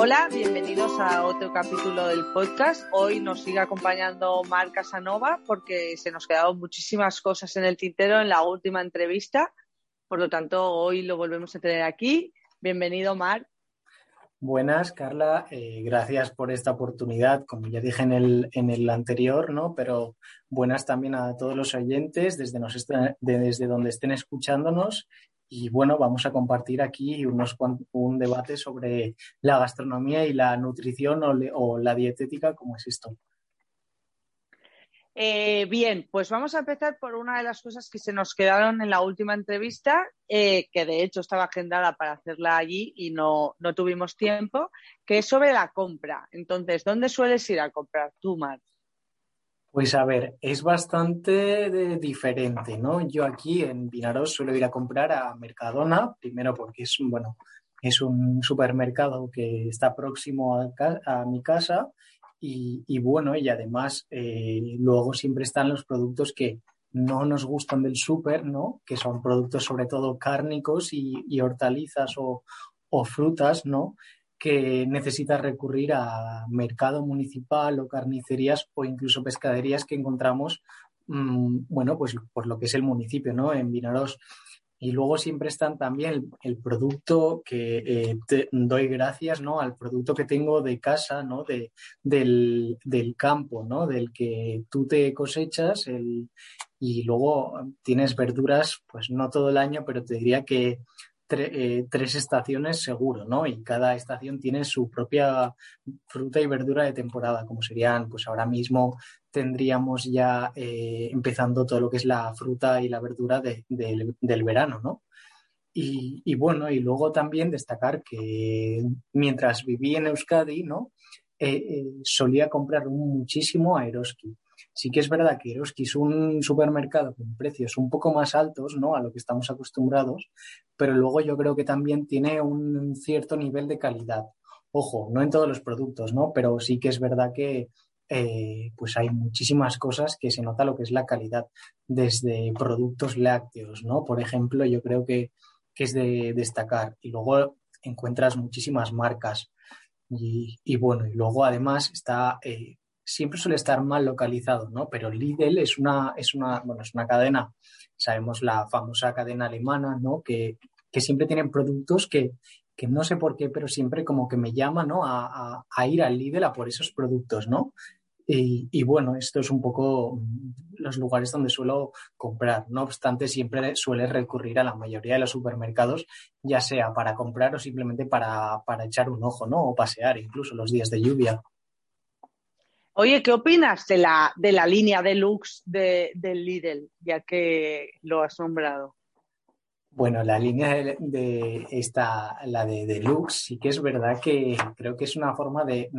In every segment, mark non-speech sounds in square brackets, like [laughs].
Hola, bienvenidos a otro capítulo del podcast. Hoy nos sigue acompañando Mar Casanova porque se nos quedaron muchísimas cosas en el tintero en la última entrevista. Por lo tanto, hoy lo volvemos a tener aquí. Bienvenido, Mar. Buenas, Carla. Eh, gracias por esta oportunidad, como ya dije en el, en el anterior, ¿no? Pero buenas también a todos los oyentes desde, nos desde donde estén escuchándonos y bueno, vamos a compartir aquí unos, un debate sobre la gastronomía y la nutrición o, o la dietética, ¿cómo es esto? Eh, bien, pues vamos a empezar por una de las cosas que se nos quedaron en la última entrevista, eh, que de hecho estaba agendada para hacerla allí y no, no tuvimos tiempo, que es sobre la compra. Entonces, ¿dónde sueles ir a comprar tú, Mar? Pues a ver, es bastante diferente, ¿no? Yo aquí en Vinaros suelo ir a comprar a Mercadona, primero porque es, bueno, es un supermercado que está próximo a, mi casa y, bueno, y además eh, luego siempre están los productos que no nos gustan del súper, ¿no? Que son productos sobre todo cárnicos y, hortalizas o, o frutas, ¿no? Que necesitas recurrir a mercado municipal o carnicerías o incluso pescaderías que encontramos, mm, bueno, pues por lo que es el municipio, ¿no? En Vinaros. Y luego siempre están también el, producto que eh, te doy gracias, ¿no? Al producto que tengo de casa, ¿no? De, del, del campo, ¿no? Del que tú te cosechas el, y luego tienes verduras, pues no todo el año, pero te diría que eh, tres estaciones seguro, ¿no? Y cada estación tiene su propia fruta y verdura de temporada, como serían, pues ahora mismo tendríamos ya eh, empezando todo lo que es la fruta y la verdura del verano, ¿no? Y, bueno, y luego también destacar que mientras viví en Euskadi, ¿no? Eh, solía comprar muchísimo a Eroski Sí que es verdad que Eroski es un supermercado con precios un poco más altos, ¿no? A lo que estamos acostumbrados, pero luego yo creo que también tiene un cierto nivel de calidad. Ojo, no en todos los productos, ¿no? Pero sí que es verdad que eh, pues hay muchísimas cosas que se nota lo que es la calidad, desde productos lácteos, ¿no? Por ejemplo, yo creo que, es de destacar. Y luego encuentras muchísimas marcas. Y, bueno, y luego además está eh, siempre suele estar mal localizado, ¿no? Pero Lidl es una, es una, bueno, es una cadena, sabemos la famosa cadena alemana, ¿no? Que, siempre tienen productos que, no sé por qué, pero siempre como que me llama, ¿no? A, ir al Lidl a por esos productos, ¿no? Y, bueno, esto es un poco los lugares donde suelo comprar. No obstante, siempre suele recurrir a la mayoría de los supermercados, ya sea para comprar o simplemente para, para echar un ojo, ¿no? O pasear, incluso los días de lluvia. Oye, ¿qué opinas de la, de la línea deluxe de, del Lidl, ya que lo has nombrado? Bueno, la línea de, esta, la de deluxe, sí que es verdad que creo que es una forma de,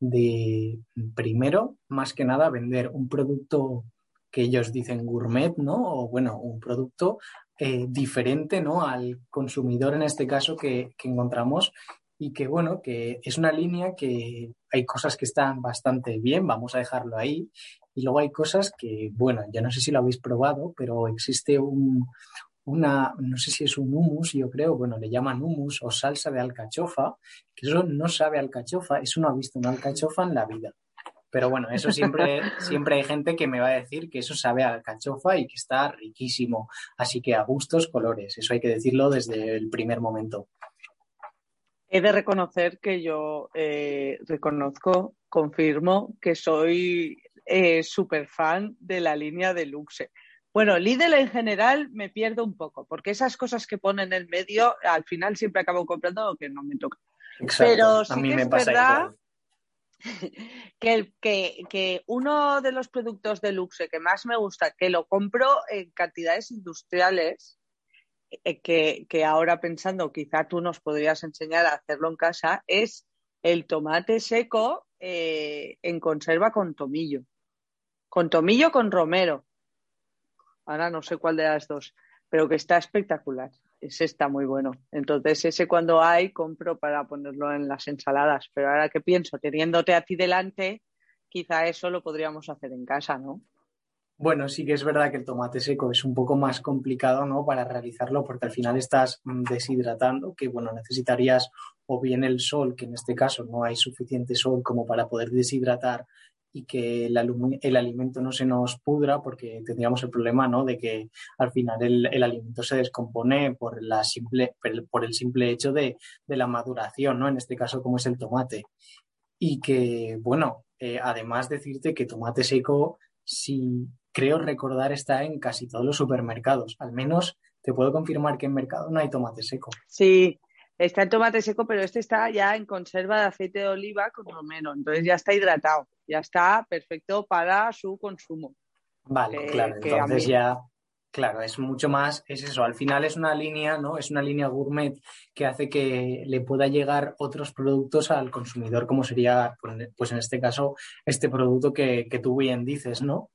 de, primero, más que nada, vender un producto que ellos dicen gourmet, ¿no? O bueno, un producto eh, diferente, ¿no? Al consumidor en este caso que, que encontramos y que bueno, que es una línea que hay cosas que están bastante bien, vamos a dejarlo ahí, y luego hay cosas que, bueno, ya no sé si lo habéis probado, pero existe un, una, no sé si es un humus, yo creo, bueno, le llaman humus o salsa de alcachofa, que eso no sabe alcachofa, eso no ha visto una alcachofa en la vida. Pero bueno, eso siempre, [laughs] siempre hay gente que me va a decir que eso sabe a alcachofa y que está riquísimo. Así que a gustos, colores. Eso hay que decirlo desde el primer momento. He de reconocer que yo eh, reconozco, confirmo que soy eh, súper fan de la línea de Luxe. Bueno, Lidl en general me pierdo un poco, porque esas cosas que ponen en el medio, al final siempre acabo comprando lo que no me toca. Pero sí que es verdad [laughs] que, que, que, uno de los productos de luxe que más me gusta, que lo compro en cantidades industriales, que, que, ahora pensando quizá tú nos podrías enseñar a hacerlo en casa, es el tomate seco eh, en conserva con tomillo. Con tomillo con romero. Ahora no sé cuál de las dos, pero que está espectacular. Ese está muy bueno. Entonces, ese cuando hay, compro para ponerlo en las ensaladas. Pero ahora que pienso, teniéndote a ti delante, quizá eso lo podríamos hacer en casa, ¿no? Bueno, sí que es verdad que el tomate seco es un poco más complicado, ¿no? Para realizarlo, porque al final estás mm, deshidratando, que bueno, necesitarías o bien el sol, que en este caso no hay suficiente sol como para poder deshidratar y que el, el alimento no se nos pudra, porque tendríamos el problema, ¿no? De que al final el, el alimento se descompone por, la simple, por el simple hecho de, de, la maduración, ¿no? En este caso, como es el tomate. Y que, bueno, eh, además decirte que tomate seco, si creo recordar está en casi todos los supermercados. Al menos te puedo confirmar que en mercado no hay tomate seco. Sí, está el tomate seco, pero este está ya en conserva de aceite de oliva con romero. Entonces ya está hidratado, ya está perfecto para su consumo. Vale, claro. Entonces ya, claro, es mucho más, es eso. Al final es una línea, ¿no? Es una línea gourmet que hace que le pueda llegar otros productos al consumidor, como sería, pues en este caso, este producto que, que tú bien dices, ¿no?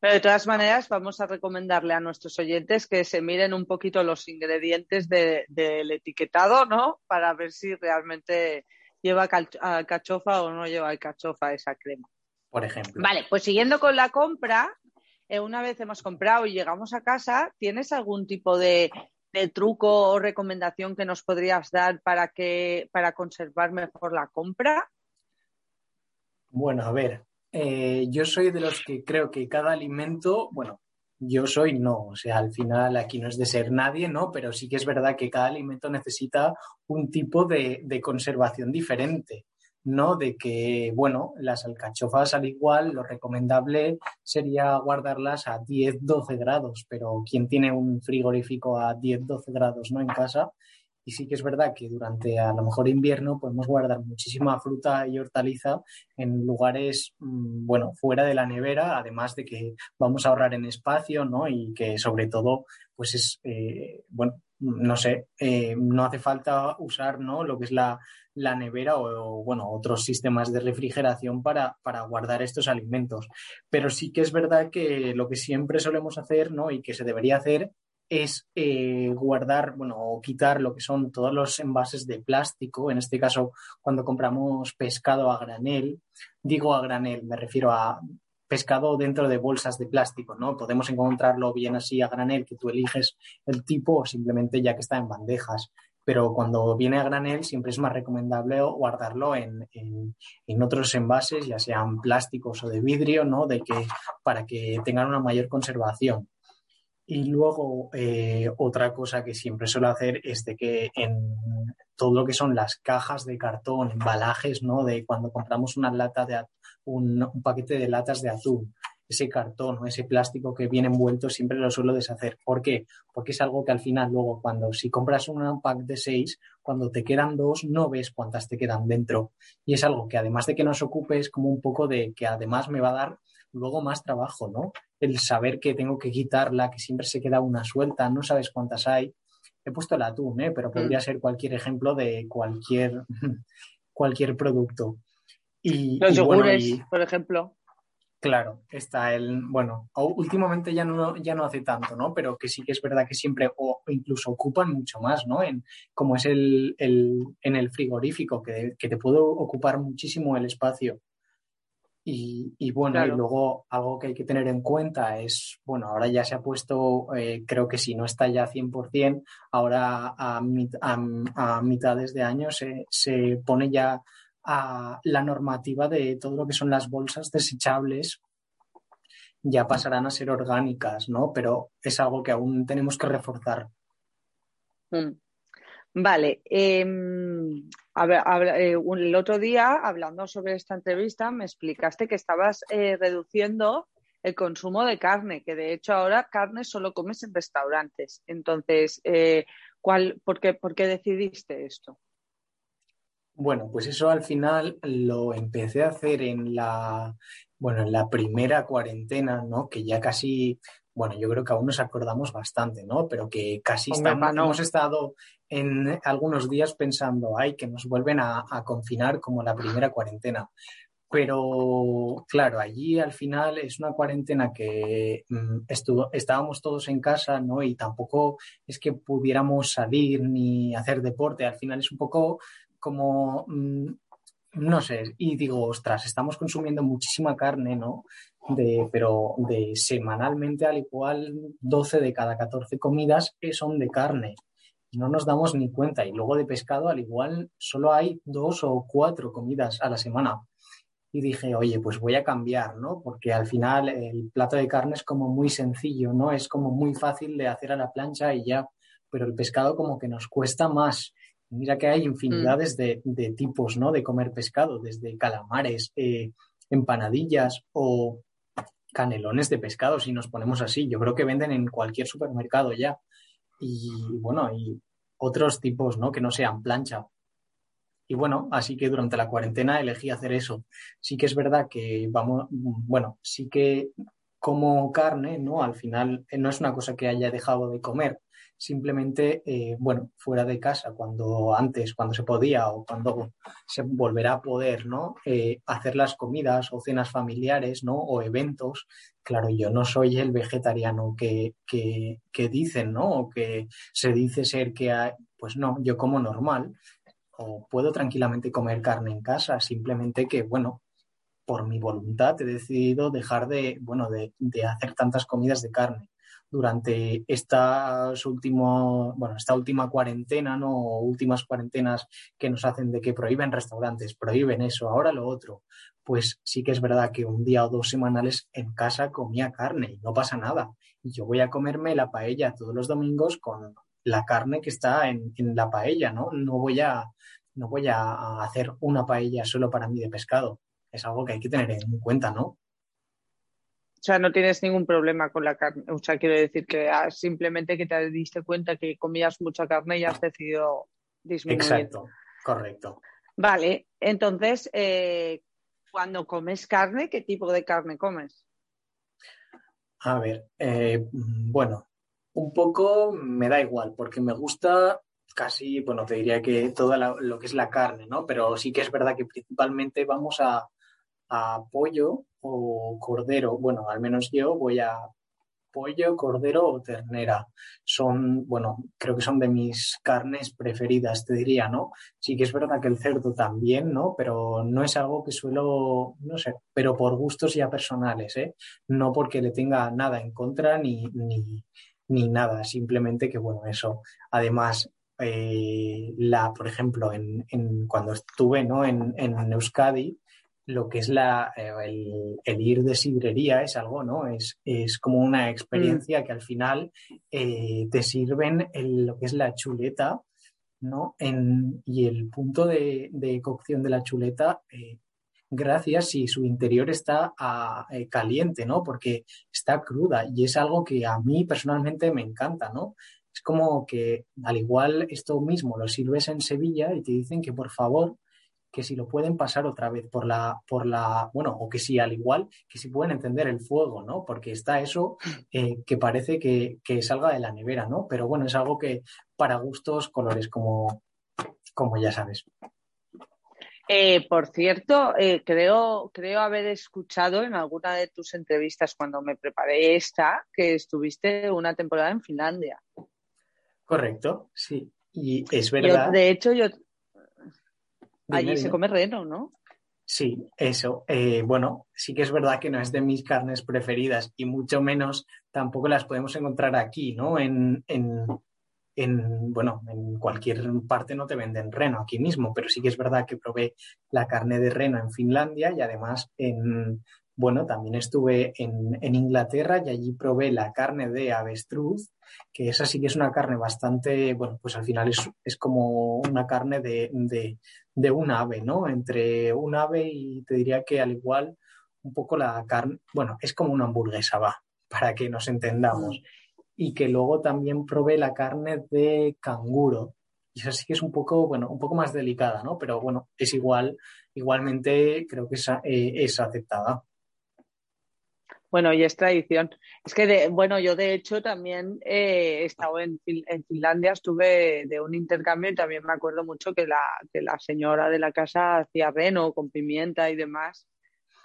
Pero de todas maneras, vamos a recomendarle a nuestros oyentes que se miren un poquito los ingredientes del etiquetado, ¿no? Para ver si realmente lleva cachofa o no lleva cachofa esa crema. Por ejemplo. Vale, pues siguiendo con la compra, eh, una vez hemos comprado y llegamos a casa, ¿tienes algún tipo de, de truco o recomendación que nos podrías dar para que para conservar mejor la compra? Bueno, a ver, eh, yo soy de los que creo que cada alimento, bueno, yo soy no, o sea, al final aquí no es de ser nadie, ¿no? Pero sí que es verdad que cada alimento necesita un tipo de, de conservación diferente, ¿no? De que, bueno, las alcachofas al igual, lo recomendable sería guardarlas a 10, 12 grados, pero ¿quién tiene un frigorífico a 10, 12 grados, ¿no? En casa y sí que es verdad que durante a lo mejor invierno podemos guardar muchísima fruta y hortaliza en lugares, mm, bueno, fuera de la nevera, además de que vamos a ahorrar en espacio, ¿no? Y que sobre todo, pues es, eh, bueno, no sé, eh, no hace falta usar, ¿no? Lo que es la, la nevera o, bueno, otros sistemas de refrigeración para, para, guardar estos alimentos. Pero sí que es verdad que lo que siempre solemos hacer, ¿no? Y que se debería hacer es eh, guardar, bueno, o quitar lo que son todos los envases de plástico. En este caso, cuando compramos pescado a granel, digo a granel, me refiero a pescado dentro de bolsas de plástico, ¿no? Podemos encontrarlo bien así a granel, que tú eliges el tipo o simplemente ya que está en bandejas. Pero cuando viene a granel siempre es más recomendable guardarlo en, en, en otros envases, ya sean plásticos o de vidrio, ¿no? De que, para que tengan una mayor conservación. Y luego, eh, otra cosa que siempre suelo hacer es de que en todo lo que son las cajas de cartón, embalajes, ¿no? De cuando compramos una lata de un, un paquete de latas de atún, ese cartón o ese plástico que viene envuelto siempre lo suelo deshacer. ¿Por qué? Porque es algo que al final luego cuando si compras un pack de seis, cuando te quedan dos no ves cuántas te quedan dentro. Y es algo que además de que nos ocupe es como un poco de que además me va a dar luego más trabajo, ¿no? El saber que tengo que quitarla, que siempre se queda una suelta, no sabes cuántas hay. He puesto el atún, ¿eh? pero podría mm. ser cualquier ejemplo de cualquier, [laughs] cualquier producto. Y, Los yogures, por ejemplo. Claro, está el, bueno, últimamente ya no, ya no hace tanto, ¿no? Pero que sí que es verdad que siempre, o incluso ocupan mucho más, ¿no? En, como es el, el en el frigorífico, que, que, te puede ocupar muchísimo el espacio. Y, bueno, y luego algo que hay que tener en cuenta es, bueno, ahora ya se ha puesto, eh, creo que si no está ya 100%, ahora a, a, mitades de año se, se pone ya a la normativa de todo lo que son las bolsas desechables ya pasarán a ser orgánicas, ¿no? Pero es algo que aún tenemos que reforzar. Mm. Eh, el otro día, hablando sobre esta entrevista, me explicaste que estabas eh, reduciendo el consumo de carne, que de hecho ahora carne solo comes en restaurantes. Entonces, eh, ¿cuál, por, qué, ¿por qué decidiste esto? Bueno, pues eso al final lo empecé a hacer en la, bueno, en la primera cuarentena, ¿no? Que ya casi, bueno, yo creo que aún nos acordamos bastante, ¿no? Pero que casi estamos, hemos estado en algunos días pensando, ay, que nos vuelven a, confinar como la primera cuarentena. Pero claro, allí al final es una cuarentena que mm, estuvo, estábamos todos en casa, ¿no? Y tampoco es que pudiéramos salir ni hacer deporte. Al final es un poco como, mm, no sé, y digo, ostras, estamos consumiendo muchísima carne, ¿no? De, pero de semanalmente al igual 12 de cada 14 comidas son de carne. Y no nos damos ni cuenta. Y luego de pescado al igual solo hay dos o cuatro comidas a la semana. Y dije, oye, pues voy a cambiar, ¿no? Porque al final el plato de carne es como muy sencillo, ¿no? Es como muy fácil de hacer a la plancha y ya. Pero el pescado como que nos cuesta más. Mira que hay infinidades mm. de, tipos, ¿no? De comer pescado, desde calamares, eh, empanadillas o canelones de pescado, si nos ponemos así. Yo creo que venden en cualquier supermercado ya. Y bueno, y otros tipos, ¿no? Que no sean plancha. Y bueno, así que durante la cuarentena elegí hacer eso. Sí que es verdad que vamos, bueno, sí que como carne, ¿no? Al final eh, no es una cosa que haya dejado de comer, simplemente, eh, bueno, fuera de casa, cuando antes, cuando se podía o cuando se volverá a poder, ¿no? Eh, hacer las comidas o cenas familiares, ¿no? O eventos. Claro, yo no soy el vegetariano que, que, que dicen, ¿no? O que se dice ser que hay, pues no, yo como normal. O puedo tranquilamente comer carne en casa, simplemente que, bueno, por mi voluntad he decidido dejar de, bueno, de, de hacer tantas comidas de carne durante estas último, bueno, esta última cuarentena, ¿no? O últimas cuarentenas que nos hacen de que prohíben restaurantes, prohíben eso, ahora lo otro. Pues sí que es verdad que un día o dos semanales en casa comía carne y no pasa nada. Yo voy a comerme la paella todos los domingos con la carne que está en, en la paella, ¿no? No voy a, no voy a hacer una paella solo para mí de pescado. Es algo que hay que tener en cuenta, ¿no? O sea, no tienes ningún problema con la carne. O sea, quiero decir que simplemente que te diste cuenta que comías mucha carne y has decidido disminuir. Exacto, correcto. Vale, entonces, eh, cuando comes carne, ¿qué tipo de carne comes? A ver, eh, bueno, un poco me da igual, porque me gusta casi, bueno, te diría que todo lo que es la carne, ¿no? Pero sí que es verdad que principalmente vamos a, a pollo o cordero. Bueno, al menos yo voy a pollo, cordero o ternera. Son, bueno, creo que son de mis carnes preferidas, te diría, ¿no? Sí que es verdad que el cerdo también, ¿no? Pero no es algo que suelo, no sé, pero por gustos ya personales, ¿eh? No porque le tenga nada en contra ni, ni, nada, simplemente que, bueno, eso. Además, eh, la, por ejemplo, en, en, cuando estuve ¿no? en, en Euskadi, lo que es la, eh, el, ir de sidrería es algo, ¿no? Es, es como una experiencia mm. que al final eh, te sirven lo que es la chuleta, ¿no? En, y el punto de, cocción de la chuleta, eh, gracias si su interior está ah, caliente, ¿no? Porque está cruda y es algo que a mí personalmente me encanta, ¿no? Es como que al igual esto mismo lo sirves en Sevilla y te dicen que por favor que si lo pueden pasar otra vez por la, por la, bueno, o que si al igual, que si pueden encender el fuego, ¿no? Porque está eso eh, que parece que, salga de la nevera, ¿no? Pero bueno, es algo que para gustos, colores, como, como ya sabes. Eh, por cierto, eh, creo, creo haber escuchado en alguna de tus entrevistas cuando me preparé esta que estuviste una temporada en Finlandia. Correcto, sí. Y es verdad. de hecho, yo, Allí se come reno, ¿no? Sí, eso. Eh, bueno, sí que es verdad que no es de mis carnes preferidas y mucho menos tampoco las podemos encontrar aquí, ¿no? En, en, en, bueno, en cualquier parte no te venden reno aquí mismo, pero sí que es verdad que probé la carne de reno en Finlandia y además en, bueno, también estuve en, Inglaterra y allí probé la carne de avestruz, que esa sí que es una carne bastante, bueno, pues al final es, como una carne de, de, un ave, ¿no? Entre un ave y te diría que al igual un poco la carne, bueno, es como una hamburguesa, va, para que nos entendamos. Y que luego también probé la carne de canguro. y esa sí que es un poco, bueno, un poco más delicada, ¿no? Pero bueno, es igual, igualmente creo que es, eh, es aceptada. Bueno, y es tradición. Es que, de, bueno, yo de hecho también he estado en, en, Finlandia, estuve de un intercambio y también me acuerdo mucho que la, que la señora de la casa hacía reno con pimienta y demás.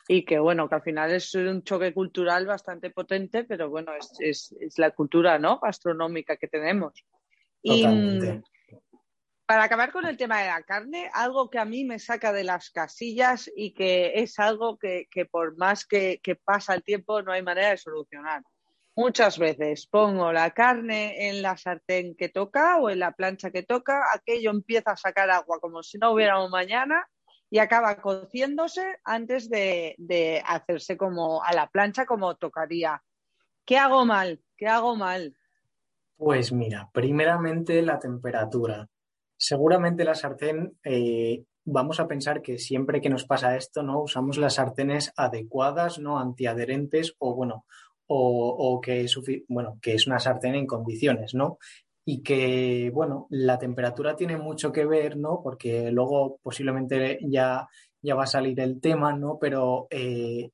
Y que, bueno, que al final es un choque cultural bastante potente, pero bueno, es, es, es la cultura, ¿no? Gastronómica que tenemos. Totalmente. Para acabar con el tema de la carne, algo que a mí me saca de las casillas y que es algo que, por más que, pasa el tiempo no hay manera de solucionar. Muchas veces pongo la carne en la sartén que toca o en la plancha que toca, aquello empieza a sacar agua como si no hubiera un mañana y acaba cociéndose antes de, de hacerse como a la plancha como tocaría. ¿Qué hago mal? ¿Qué hago mal? Pues mira, primeramente la temperatura. Seguramente la sartén, eh, vamos a pensar que siempre que nos pasa esto, ¿no? Usamos las sartenes adecuadas, ¿no? Antiadherentes o, bueno, o, que, es, bueno, que es una sartén en condiciones, ¿no? Y que, bueno, la temperatura tiene mucho que ver, ¿no? Porque luego posiblemente ya, ya va a salir el tema, ¿no? Pero eh,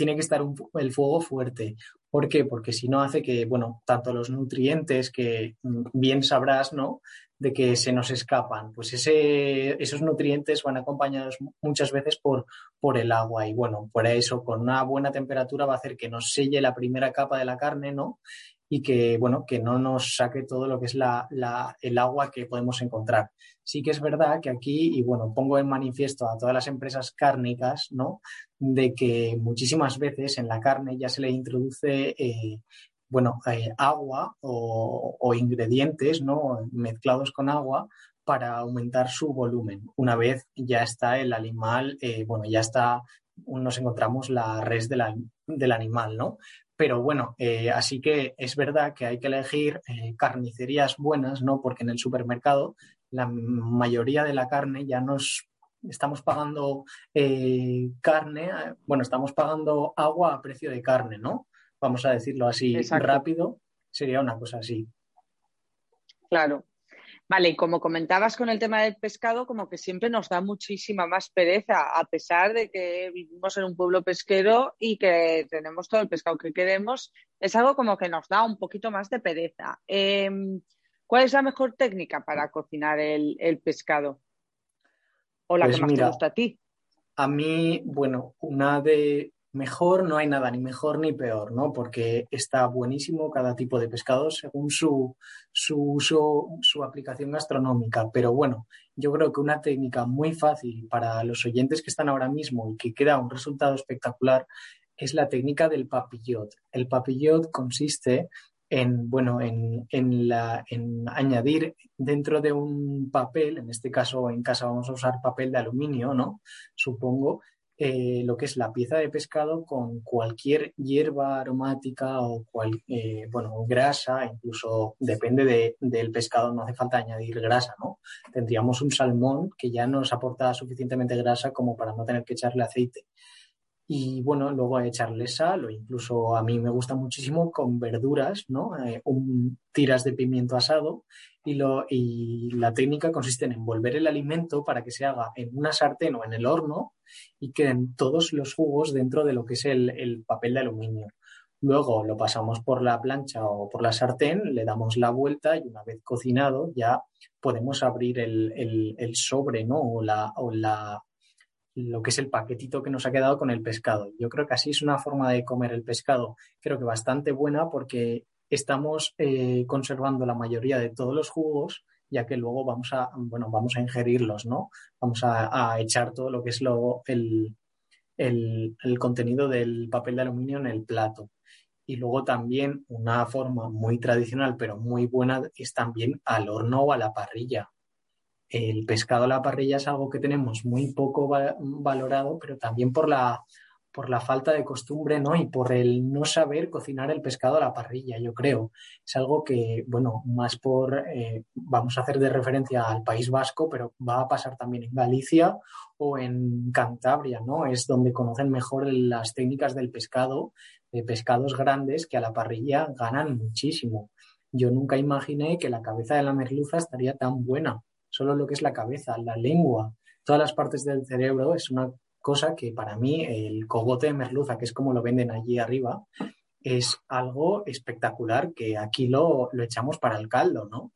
tiene que estar el fuego fuerte. ¿Por qué? Porque si no hace que, bueno, tanto los nutrientes que mm, bien sabrás, ¿no? de que se nos escapan. Pues ese, esos nutrientes van acompañados muchas veces por, por el agua y bueno, por eso con una buena temperatura va a hacer que nos selle la primera capa de la carne, ¿no? Y que, bueno, que no nos saque todo lo que es la, el agua que podemos encontrar. Sí que es verdad que aquí, y bueno, pongo en manifiesto a todas las empresas cárnicas, ¿no? De que muchísimas veces en la carne ya se le introduce eh, bueno, eh, agua o, ingredientes ¿no? mezclados con agua para aumentar su volumen. Una vez ya está el animal, eh, bueno, ya está, nos encontramos la res del animal, ¿no? Pero bueno, eh, así que es verdad que hay que elegir carnicerías buenas, ¿no? Porque en el supermercado la mayoría de la carne ya nos estamos pagando carne, bueno, estamos pagando agua a precio de carne, ¿no? vamos a decirlo así rápido, sería una cosa así. Claro. Vale, y como comentabas con el tema del pescado, como que siempre nos da muchísima más pereza, a pesar de que vivimos en un pueblo pesquero y que tenemos todo el pescado que queremos, es algo como que nos da un poquito más de pereza. Em, ¿Cuál es la mejor técnica para cocinar el, pescado? ¿O la que pues más te gusta a ti? A mí, bueno, una de, mejor no hay nada, ni mejor ni peor, ¿no? Porque está buenísimo cada tipo de pescado según su, su uso, su aplicación gastronómica. Pero bueno, yo creo que una técnica muy fácil para los oyentes que están ahora mismo y que queda un resultado espectacular es la técnica del papillot. El papillot consiste en, bueno, en, en, la, en añadir dentro de un papel, en este caso en casa vamos a usar papel de aluminio, ¿no? Supongo, eh, lo que es la pieza de pescado con cualquier hierba aromática o cual, eh, bueno, grasa, incluso depende del pescado, no hace falta añadir grasa, ¿no? Tendríamos un salmón que ya nos aporta suficientemente grasa como para no tener que echarle aceite. Y bueno, luego echarle sal o incluso a mí me gusta muchísimo con verduras, ¿no? Eh, tiras de pimiento asado y, lo, y la técnica consiste en envolver el alimento para que se haga en una sartén o en el horno y queden todos los jugos dentro de lo que es el, papel de aluminio. Luego lo pasamos por la plancha o por la sartén, le damos la vuelta y una vez cocinado ya podemos abrir el, sobre, ¿no? O la, o la, lo que es el paquetito que nos ha quedado con el pescado. Yo creo que así es una forma de comer el pescado, creo que bastante buena porque estamos eh, conservando la mayoría de todos los jugos, ya que luego vamos a, bueno, vamos a ingerirlos, ¿no? Vamos a, echar todo lo que es lo, el, el, contenido del papel de aluminio en el plato. Y luego también una forma muy tradicional, pero muy buena, es también al horno o a la parrilla. El pescado a la parrilla es algo que tenemos muy poco valorado, pero también por la por la falta de costumbre, ¿no? Y por el no saber cocinar el pescado a la parrilla, yo creo. Es algo que, bueno, más por, eh, vamos a hacer de referencia al País Vasco, pero va a pasar también en Galicia o en Cantabria, ¿no? Es donde conocen mejor las técnicas del pescado, de pescados grandes que a la parrilla ganan muchísimo. yo nunca imaginé que la cabeza de la merluza estaría tan buena. Solo lo que es la cabeza, la lengua, todas las partes del cerebro es una cosa que para mí el cogote de merluza, que es como lo venden allí arriba, es algo espectacular que aquí lo, lo echamos para el caldo, ¿no?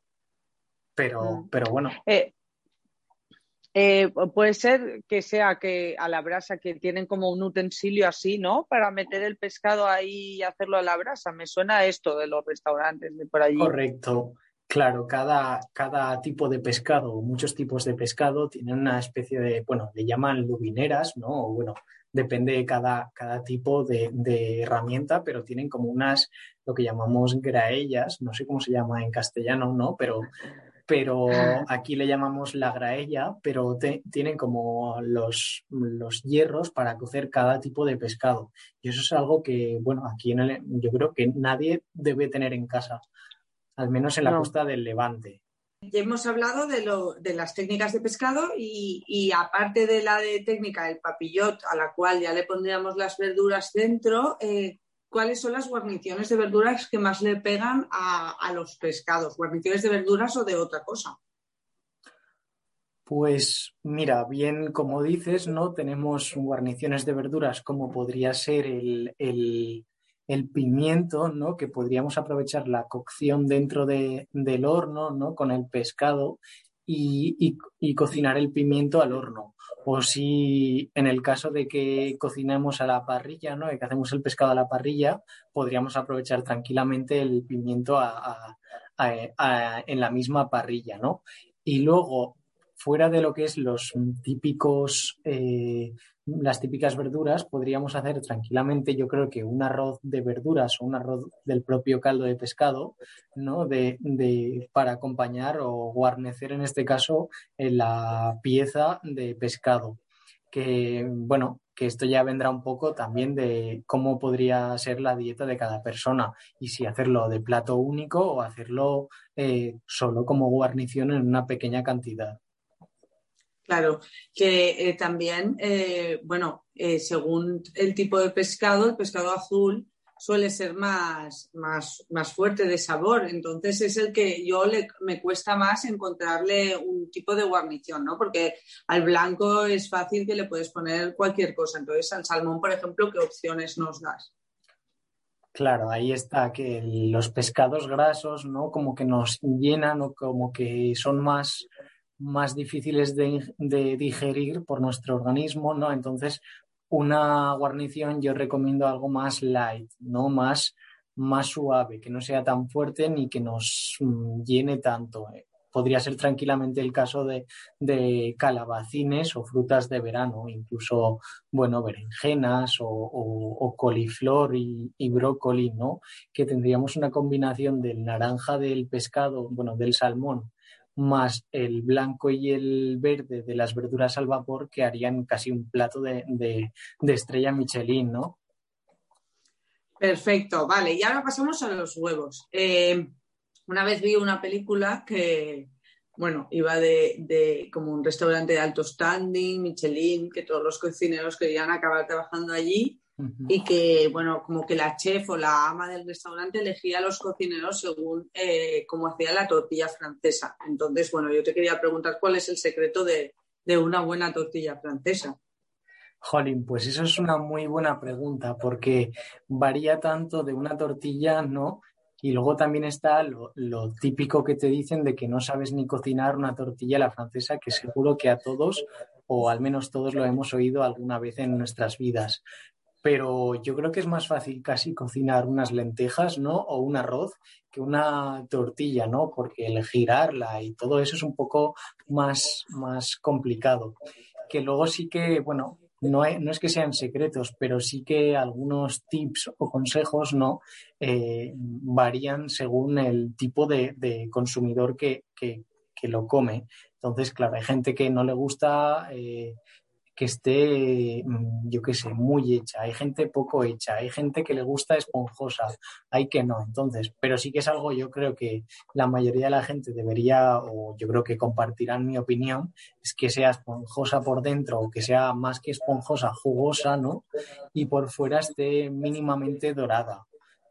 Pero, mm. pero bueno. Eh, eh, puede ser que sea que a la brasa que tienen como un utensilio así, ¿no? Para meter el pescado ahí y hacerlo a la brasa. Me suena esto de los restaurantes de por allí. Correcto. Claro, cada, cada tipo de pescado, muchos tipos de pescado tienen una especie de, bueno, le llaman lubineras, ¿no? O bueno, depende de cada, cada tipo de, de, herramienta, pero tienen como unas, lo que llamamos graellas, no sé cómo se llama en castellano, ¿no? Pero pero [laughs] aquí le llamamos la graella, pero tienen como los, los, hierros para cocer cada tipo de pescado. Y eso es algo que, bueno, aquí en el, yo creo que nadie debe tener en casa, al menos en la costa del Levante. Ya hemos hablado de, lo, de las técnicas de pescado y, y, aparte de la de técnica del papillot, a la cual ya le pondríamos las verduras dentro, eh, cuáles son las guarniciones de verduras que más le pegan a, los pescados, guarniciones de verduras o de otra cosa. Pues mira, bien como dices, ¿no? Tenemos guarniciones de verduras como podría ser el, pimiento, ¿no? Que podríamos aprovechar la cocción dentro del horno, ¿no? Con el pescado y, cocinar el pimiento al horno. O si en el caso de que cocinemos a la parrilla, ¿no? De que hacemos el pescado a la parrilla, podríamos aprovechar tranquilamente el pimiento en la misma parrilla, ¿no? Y luego, fuera de lo que es los típicos eh, las típicas verduras, podríamos hacer tranquilamente, yo creo que un arroz de verduras o un arroz del propio caldo de pescado, ¿no? De, de para acompañar o guarnecer en este caso la pieza de pescado. Que, bueno, que esto ya vendrá un poco también de cómo podría ser la dieta de cada persona y si hacerlo de plato único o hacerlo eh, solo como guarnición en una pequeña cantidad. Claro, que eh, también, eh, bueno, eh, según el tipo de pescado, el pescado azul suele ser más, más, más fuerte de sabor. Entonces es el que yo le, me cuesta más encontrarle un tipo de guarnición, ¿no? Porque al blanco es fácil que le puedes poner cualquier cosa. Entonces al salmón, por ejemplo, ¿qué opciones nos das? Claro, ahí está que los pescados grasos, ¿no? Como que nos llenan o como que son más más difíciles de, digerir por nuestro organismo, ¿no? Entonces, una guarnición yo recomiendo algo más light, ¿no? Más, más suave, que no sea tan fuerte ni que nos mm, llene tanto. Podría ser tranquilamente el caso de, calabacines o frutas de verano, incluso, bueno, berenjenas o, coliflor y, y, brócoli, ¿no? Que tendríamos una combinación del naranja del pescado, bueno, del salmón más el blanco y el verde de las verduras al vapor que harían casi un plato de, estrella Michelin, ¿no? Perfecto, vale. Y ahora pasamos a los huevos. Eh, una vez vi una película que, bueno, iba de, de, como un restaurante de alto standing, Michelin, que todos los cocineros querían acabar trabajando allí y que, bueno, como que la chef o la ama del restaurante elegía a los cocineros según eh, cómo hacía la tortilla francesa. Entonces, bueno, yo te quería preguntar cuál es el secreto de, una buena tortilla francesa. Jolín, pues eso es una muy buena pregunta porque varía tanto de una tortilla, ¿no? Y luego también está lo, lo, típico que te dicen de que no sabes ni cocinar una tortilla a la francesa, que seguro que a todos, o al menos todos lo hemos oído alguna vez en nuestras vidas pero yo creo que es más fácil casi cocinar unas lentejas, ¿no? O un arroz que una tortilla, ¿no? Porque el girarla y todo eso es un poco más, más complicado. Que luego sí que, bueno, no, es que sean secretos, pero sí que algunos tips o consejos, ¿no? Eh, varían según el tipo de, consumidor que, lo come. Entonces, claro, hay gente que no le gusta eh, que esté, mm, yo qué sé, muy hecha, hay gente poco hecha, hay gente que le gusta esponjosa, hay que no. Entonces, pero sí que es algo, yo creo que la mayoría de la gente debería, o yo creo que compartirán mi opinión, es que sea esponjosa por dentro o que sea más que esponjosa, jugosa, ¿no? Y por fuera esté mínimamente dorada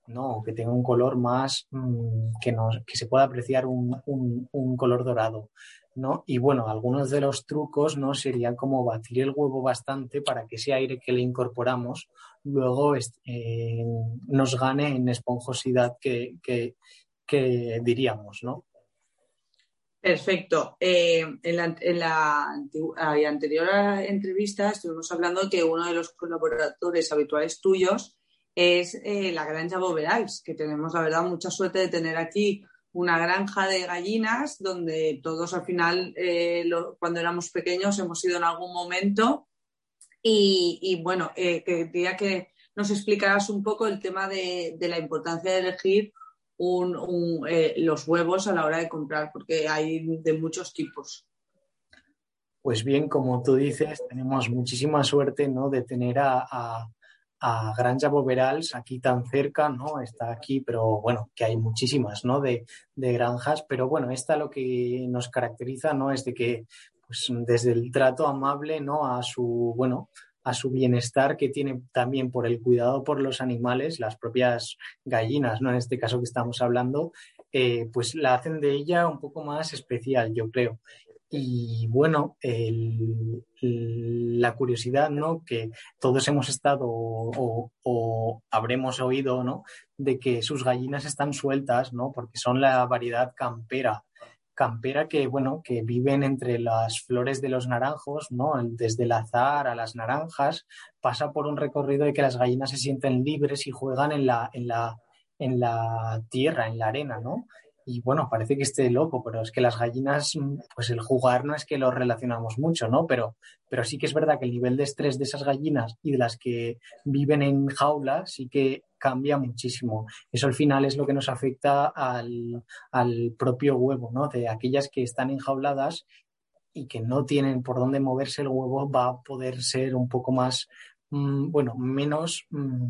¿no? Que tenga un color más, mm, que, nos, que se pueda apreciar un, un, color dorado, ¿no? Y bueno, algunos de los trucos, ¿no? Serían como batir el huevo bastante para que ese aire que le incorporamos luego eh, nos gane en esponjosidad que, que, diríamos, ¿no? Perfecto. Eh, en, la, anterior entrevista estuvimos hablando que uno de los colaboradores habituales tuyos es eh, la granja Boverals, que tenemos la verdad mucha suerte de tener aquí una granja de gallinas donde todos al final, eh, cuando éramos pequeños, hemos ido en algún momento. Y, bueno, quería que nos explicaras un poco el tema de la importancia de elegir eh, los huevos a la hora de comprar, porque hay de muchos tipos. Pues bien, como tú dices, tenemos muchísima suerte ¿no? de tener a, Granja Boverals aquí tan cerca, ¿no? Está aquí, pero bueno, que hay muchísimas, ¿no? De, de, granjas, pero bueno, esta lo que nos caracteriza, ¿no? Es de que, pues desde el trato amable, ¿no? A su, bueno, a su bienestar que tiene también por el cuidado por los animales, las propias gallinas, ¿no? En este caso que estamos hablando, eh, pues la hacen de ella un poco más especial, yo creo. Y bueno, la curiosidad, ¿no? Que todos hemos estado o, o, habremos oído, ¿no? De que sus gallinas están sueltas, ¿no? Porque son la variedad campera campera que, bueno, que viven entre las flores de los naranjos, ¿no? Desde el azar a las naranjas, pasa por un recorrido de que las gallinas se sienten libres y juegan en la, en la, en la tierra, en la arena, ¿no? Y bueno, parece que esté loco, pero es que las gallinas, pues el jugar no es que lo relacionamos mucho, ¿no? Pero, pero sí que es verdad que el nivel de estrés de esas gallinas y de las que viven en jaula sí que cambia muchísimo. Eso al final es lo que nos afecta al, propio huevo, ¿no? De aquellas que están enjauladas y que no tienen por dónde moverse el huevo, va a poder ser un poco más, mm, bueno, menos mm,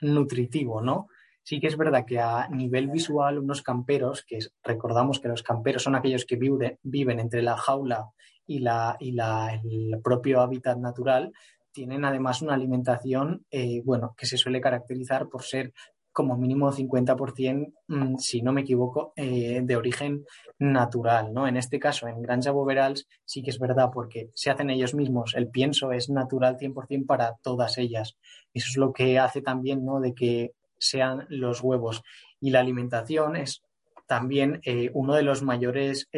nutritivo, ¿no? Sí que es verdad que a nivel visual unos camperos, que recordamos que los camperos son aquellos que viven entre la jaula y, la, y la, el propio hábitat natural, tienen además una alimentación, eh, bueno, que se suele caracterizar por ser como mínimo 50%, mm, si no me equivoco, eh, de origen natural, ¿no? En este caso, en Granja Boverals sí que es verdad porque se hacen ellos mismos, el pienso es natural 100% para todas ellas. Eso es lo que hace también, ¿no? De que sean los huevos. Y la alimentación es también eh, uno de los mayores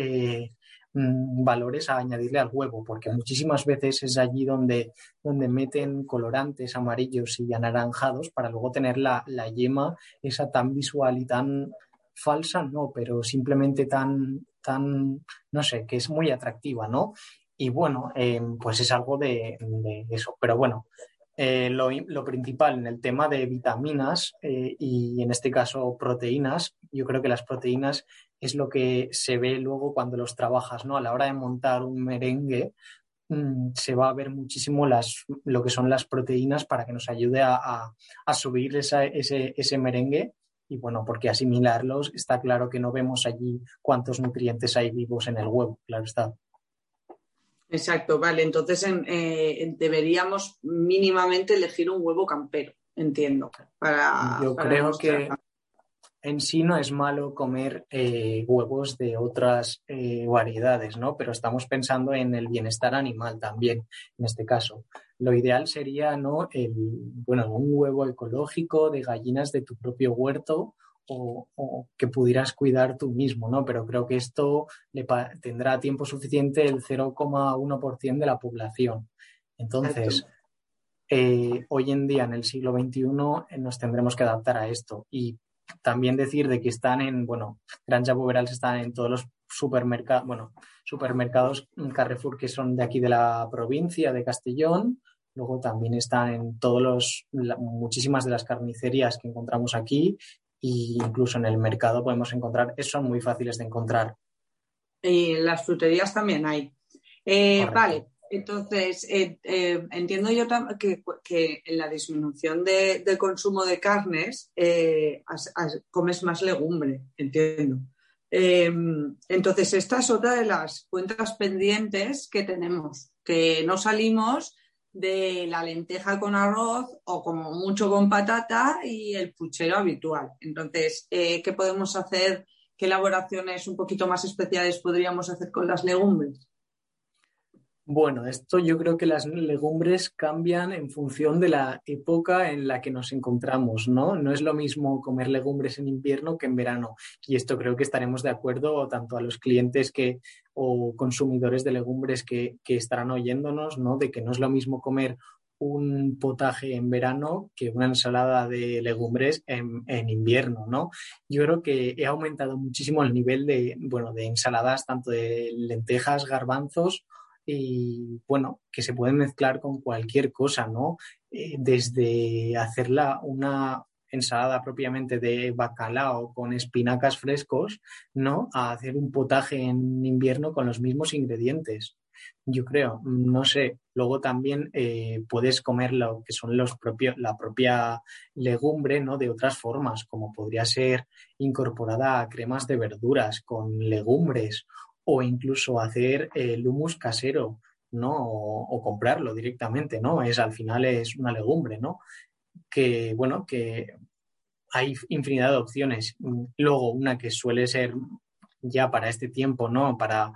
Mm, valores a añadirle al huevo, porque muchísimas veces es allí donde, donde meten colorantes amarillos y anaranjados para luego tener la, yema esa tan visual y tan falsa, no, pero simplemente tan, tan, no sé, que es muy atractiva, ¿no? Y bueno, eh, pues es algo de, eso. Pero bueno, eh, lo, principal en el tema de vitaminas eh, y en este caso proteínas, yo creo que las proteínas es lo que se ve luego cuando los trabajas, ¿no? A la hora de montar un merengue mm, se va a ver muchísimo las, lo que son las proteínas para que nos ayude a, subir ese, merengue y bueno, porque asimilarlos está claro que no vemos allí cuántos nutrientes hay vivos en el huevo, claro está. Exacto, vale. Entonces eh, deberíamos mínimamente elegir un huevo campero, entiendo. Para, Yo creo que en sí no es malo comer eh, huevos de otras eh, variedades, ¿no? Pero estamos pensando en el bienestar animal también, en este caso. Lo ideal sería, ¿no? El, bueno, un huevo ecológico de gallinas de tu propio huerto o, que pudieras cuidar tú mismo, ¿no? Pero creo que esto le tendrá tiempo suficiente el 0,1% de la población. Entonces, eh, hoy en día, en el siglo XXI, nos tendremos que adaptar a esto. Y también decir de que están en, bueno, Granja Boverals están en todos los supermercados, bueno, supermercados Carrefour que son de aquí de la provincia de Castellón. Luego también están en todos los, muchísimas de las carnicerías que encontramos aquí e incluso en el mercado podemos encontrar, son muy fáciles de encontrar. Y en las fruterías también hay. Eh, vale, entonces, eh, eh, entiendo yo que, que, en la disminución de, consumo de carnes comes más legumbre, entiendo. Em, entonces, esta es otra de las cuentas pendientes que tenemos, que no salimos de la lenteja con arroz o como mucho con patata y el puchero habitual. Entonces, eh, ¿qué podemos hacer? ¿Qué elaboraciones un poquito más especiales podríamos hacer con las legumbres? Bueno, esto yo creo que las legumbres cambian en función de la época en la que nos encontramos, ¿no? No es lo mismo comer legumbres en invierno que en verano. Y esto creo que estaremos de acuerdo tanto a los clientes que o consumidores de legumbres que, estarán oyéndonos, ¿no? De que no es lo mismo comer un potaje en verano que una ensalada de legumbres en, en, invierno, ¿no? Yo creo que he aumentado muchísimo el nivel de, bueno, de ensaladas, tanto de lentejas, garbanzos y bueno, que se pueden mezclar con cualquier cosa, ¿no? Eh, desde hacerla una ensalada propiamente de bacalao con espinacas frescos, ¿no? A hacer un potaje en invierno con los mismos ingredientes. Yo creo, no sé. Luego también eh, puedes comer lo que son los propios, la propia legumbre, ¿no? De otras formas, como podría ser incorporada a cremas de verduras con legumbres o incluso hacer el humus casero, ¿no? O, comprarlo directamente, ¿no? Es al final es una legumbre, ¿no? Que, bueno, que hay infinidad de opciones. Luego, una que suele ser ya para este tiempo, ¿no? Para,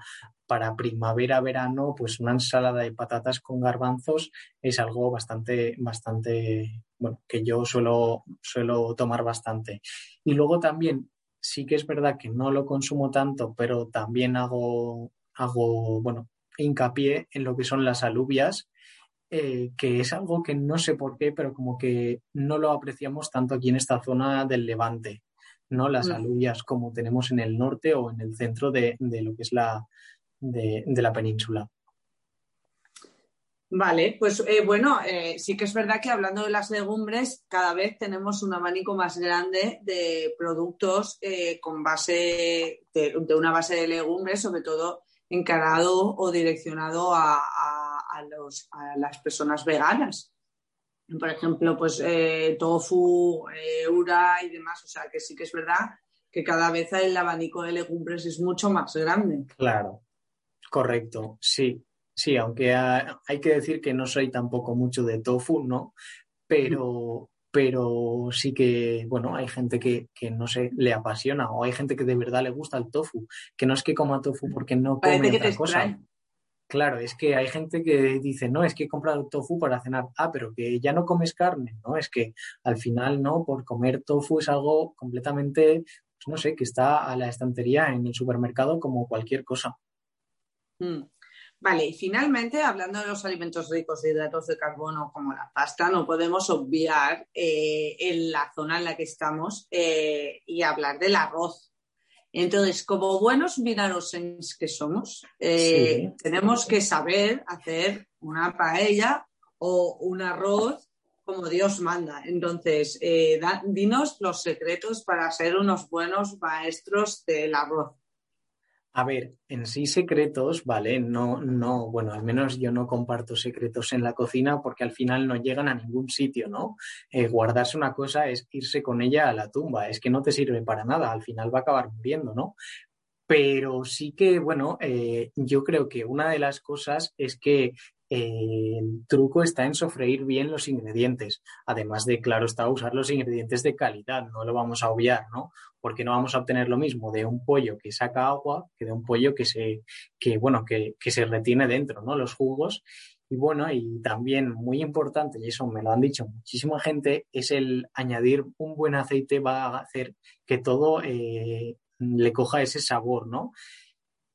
para primavera, verano, pues una ensalada de patatas con garbanzos es algo bastante, bastante, bueno, que yo suelo, suelo tomar bastante. Y luego también sí que es verdad que no lo consumo tanto, pero también hago, hago bueno, hincapié en lo que son las alubias, eh, que es algo que no sé por qué, pero como que no lo apreciamos tanto aquí en esta zona del Levante, ¿no? Las mm. alubias como tenemos en el norte o en el centro de, lo que es la, de la península. Vale, pues eh, bueno, eh, sí que es verdad que hablando de las legumbres, cada vez tenemos un abanico más grande de productos eh, con base de, una base de legumbres, sobre todo encarado o direccionado a, los, a las personas veganas. Por ejemplo, pues tofu, ura y demás. O sea que sí que es verdad que cada vez el abanico de legumbres es mucho más grande. Claro, correcto, sí. Sí, aunque hay que decir que no soy tampoco mucho de tofu, ¿no? Pero, pero sí que, bueno, hay gente que, no sé, le apasiona o hay gente que de verdad le gusta el tofu, que no es que coma tofu porque no come otra cosa. Claro, es que hay gente que dice, no, es que he comprado tofu para cenar. Ah, pero que ya no comes carne, ¿no? Es que al final, no, por comer tofu es algo completamente, pues no sé, que está a la estantería en el supermercado como cualquier cosa. Mm. Vale, y finalmente, hablando de los alimentos ricos de hidratos de carbono como la pasta, no podemos obviar eh, en la zona en la que estamos eh, y hablar del arroz. Entonces, como buenos vinarosens que somos, eh, tenemos que saber hacer una paella o un arroz como Dios manda. Entonces, dinos los secretos para ser unos buenos maestros del arroz. A ver, en sí secretos, ¿vale? No, no, bueno, al menos yo no comparto secretos en la cocina porque al final no llegan a ningún sitio, ¿no? Eh, guardarse una cosa es irse con ella a la tumba, es que no te sirve para nada, al final va a acabar muriendo, ¿no? Pero sí que, bueno, eh, yo creo que una de las cosas es que el truco está en sofreír bien los ingredientes. Además de, claro, está usar los ingredientes de calidad, no lo vamos a obviar, ¿no? Porque no vamos a obtener lo mismo de un pollo que saca agua que de un pollo que se, que, bueno, que, que se retiene dentro, ¿no? Los jugos. Y bueno, y también muy importante, y eso me lo han dicho muchísima gente, es el añadir un buen aceite va a hacer que todo eh, le coja ese sabor, ¿no?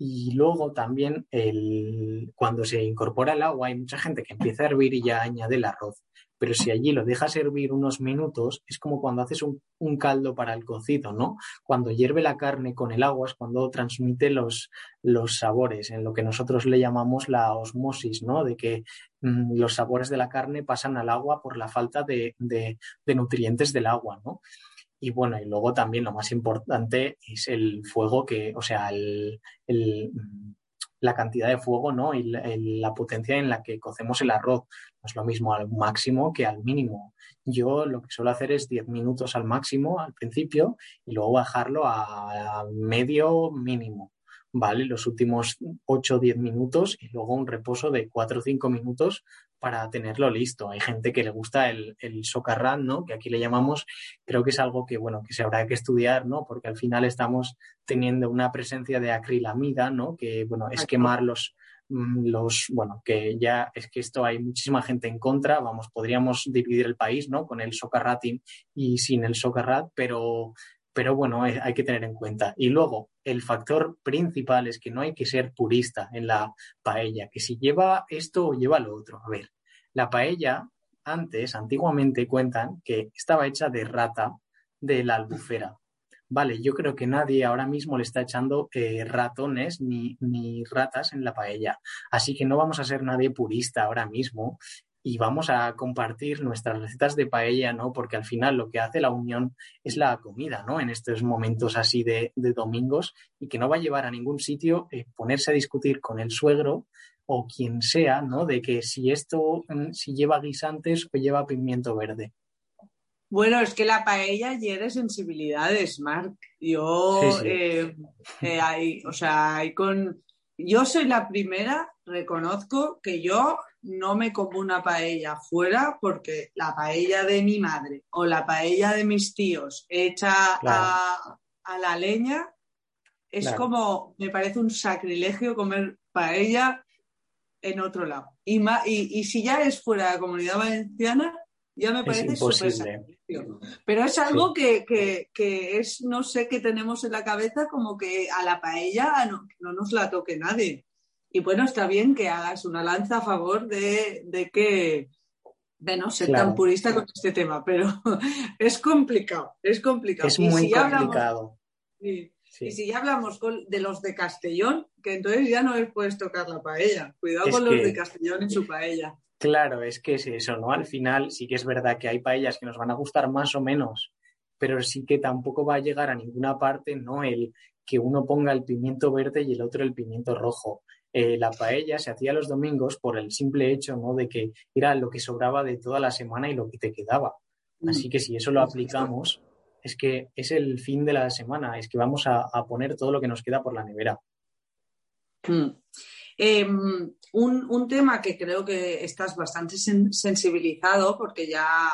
Y luego también el, cuando se incorpora el agua hay mucha gente que empieza a hervir y ya añade el arroz. Pero si allí lo dejas hervir unos minutos, es como cuando haces un, caldo para el cocido, ¿no? Cuando hierve la carne con el agua es cuando transmite los, los sabores, en lo que nosotros le llamamos la osmosis, ¿no? De que mm, los sabores de la carne pasan al agua por la falta de, de, de nutrientes del agua, ¿no? Y bueno, y luego también lo más importante es el fuego que, o sea, el, la cantidad de fuego, ¿no? Y la, potencia en la que cocemos el arroz. No es lo mismo al máximo que al mínimo. Yo lo que suelo hacer es 10 minutos al máximo al principio y luego bajarlo a, medio mínimo. ¿Vale? Los últimos 8 o 10 minutos y luego un reposo de 4 o 5 minutos para tenerlo listo. Hay gente que le gusta el, el socarrat, ¿no? Que aquí le llamamos, creo que es algo que, bueno, que se habrá que estudiar, ¿no? Porque al final estamos teniendo una presencia de acrilamida, ¿no? Que, bueno, es quemar los, mm, los, bueno, que ya es que esto hay muchísima gente en contra, vamos, podríamos dividir el país, ¿no? Con el socarratín y sin el socarrat, pero pero bueno, hay que tener en cuenta. Y luego, el factor principal es que no hay que ser purista en la paella, que si lleva esto o lleva lo otro. A ver, la paella antes, antiguamente cuentan que estaba hecha de rata de la albufera. Vale, yo creo que nadie ahora mismo le está echando eh, ratones ni, ni ratas en la paella. Así que no vamos a ser nadie purista ahora mismo y vamos a compartir nuestras recetas de paella, ¿no? Porque al final lo que hace la unión es la comida, ¿no? En estos momentos así de, domingos y que no va a llevar a ningún sitio eh, ponerse a discutir con el suegro o quien sea, ¿no? De que si esto, mm, si lleva guisantes o lleva pimiento verde. Bueno, es que la paella hiere sensibilidades, Marc. Yo, eh, eh, o sea, hay con... Yo soy la primera, reconozco que yo no me como una paella fuera porque la paella de mi madre o la paella de mis tíos hecha a, la leña es como, me parece un sacrilegio comer paella en otro lado. Y, y, si ya es fuera de la comunidad valenciana, ya me parece súper sacrilegio. Pero es algo que, es, no sé, qué tenemos en la cabeza como que a la paella no, no nos la toque nadie. Y bueno, está bien que hagas una lanza a favor de, que, de no ser tan purista con este tema, pero [laughs] es complicado, es complicado. Es muy complicado. y, si ya hablamos de los de Castellón, que entonces ya no les puedes tocar la paella. Cuidado con los de Castellón en su paella. Claro, es que es eso, ¿no? Al final sí que es verdad que hay paellas que nos van a gustar más o menos, pero sí que tampoco va a llegar a ninguna parte, ¿no? El que uno ponga el pimiento verde y el otro el pimiento rojo. Eh, la paella se hacía los domingos por el simple hecho ¿no? de que era lo que sobraba de toda la semana y lo que te quedaba. Mm. Así que si eso lo aplicamos, es que es el fin de la semana, es que vamos a, poner todo lo que nos queda por la nevera. Mm. Em, un, tema que creo que estás bastante sensibilizado, porque ya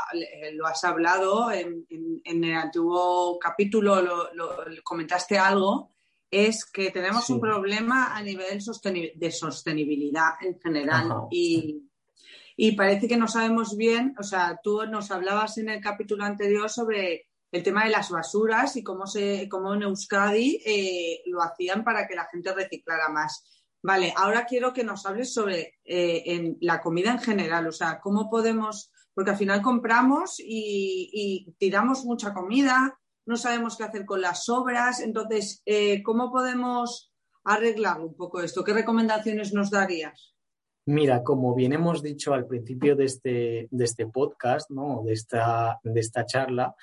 lo has hablado en, el antiguo capítulo, lo, comentaste algo, es que tenemos un problema a nivel de sostenibilidad en general y, parece que no sabemos bien, o sea, tú nos hablabas en el capítulo anterior sobre el tema de las basuras y cómo, se, cómo en Euskadi eh, lo hacían para que la gente reciclara más. Vale, ahora quiero que nos hables sobre eh, en la comida en general, o sea, cómo podemos, porque al final compramos y tiramos mucha comida, no sabemos qué hacer con las sobras. Entonces, eh, ¿cómo podemos arreglar un poco esto? ¿Qué recomendaciones nos darías? Mira, como bien hemos dicho al principio de este, de este podcast, ¿no? de, esta, de esta charla,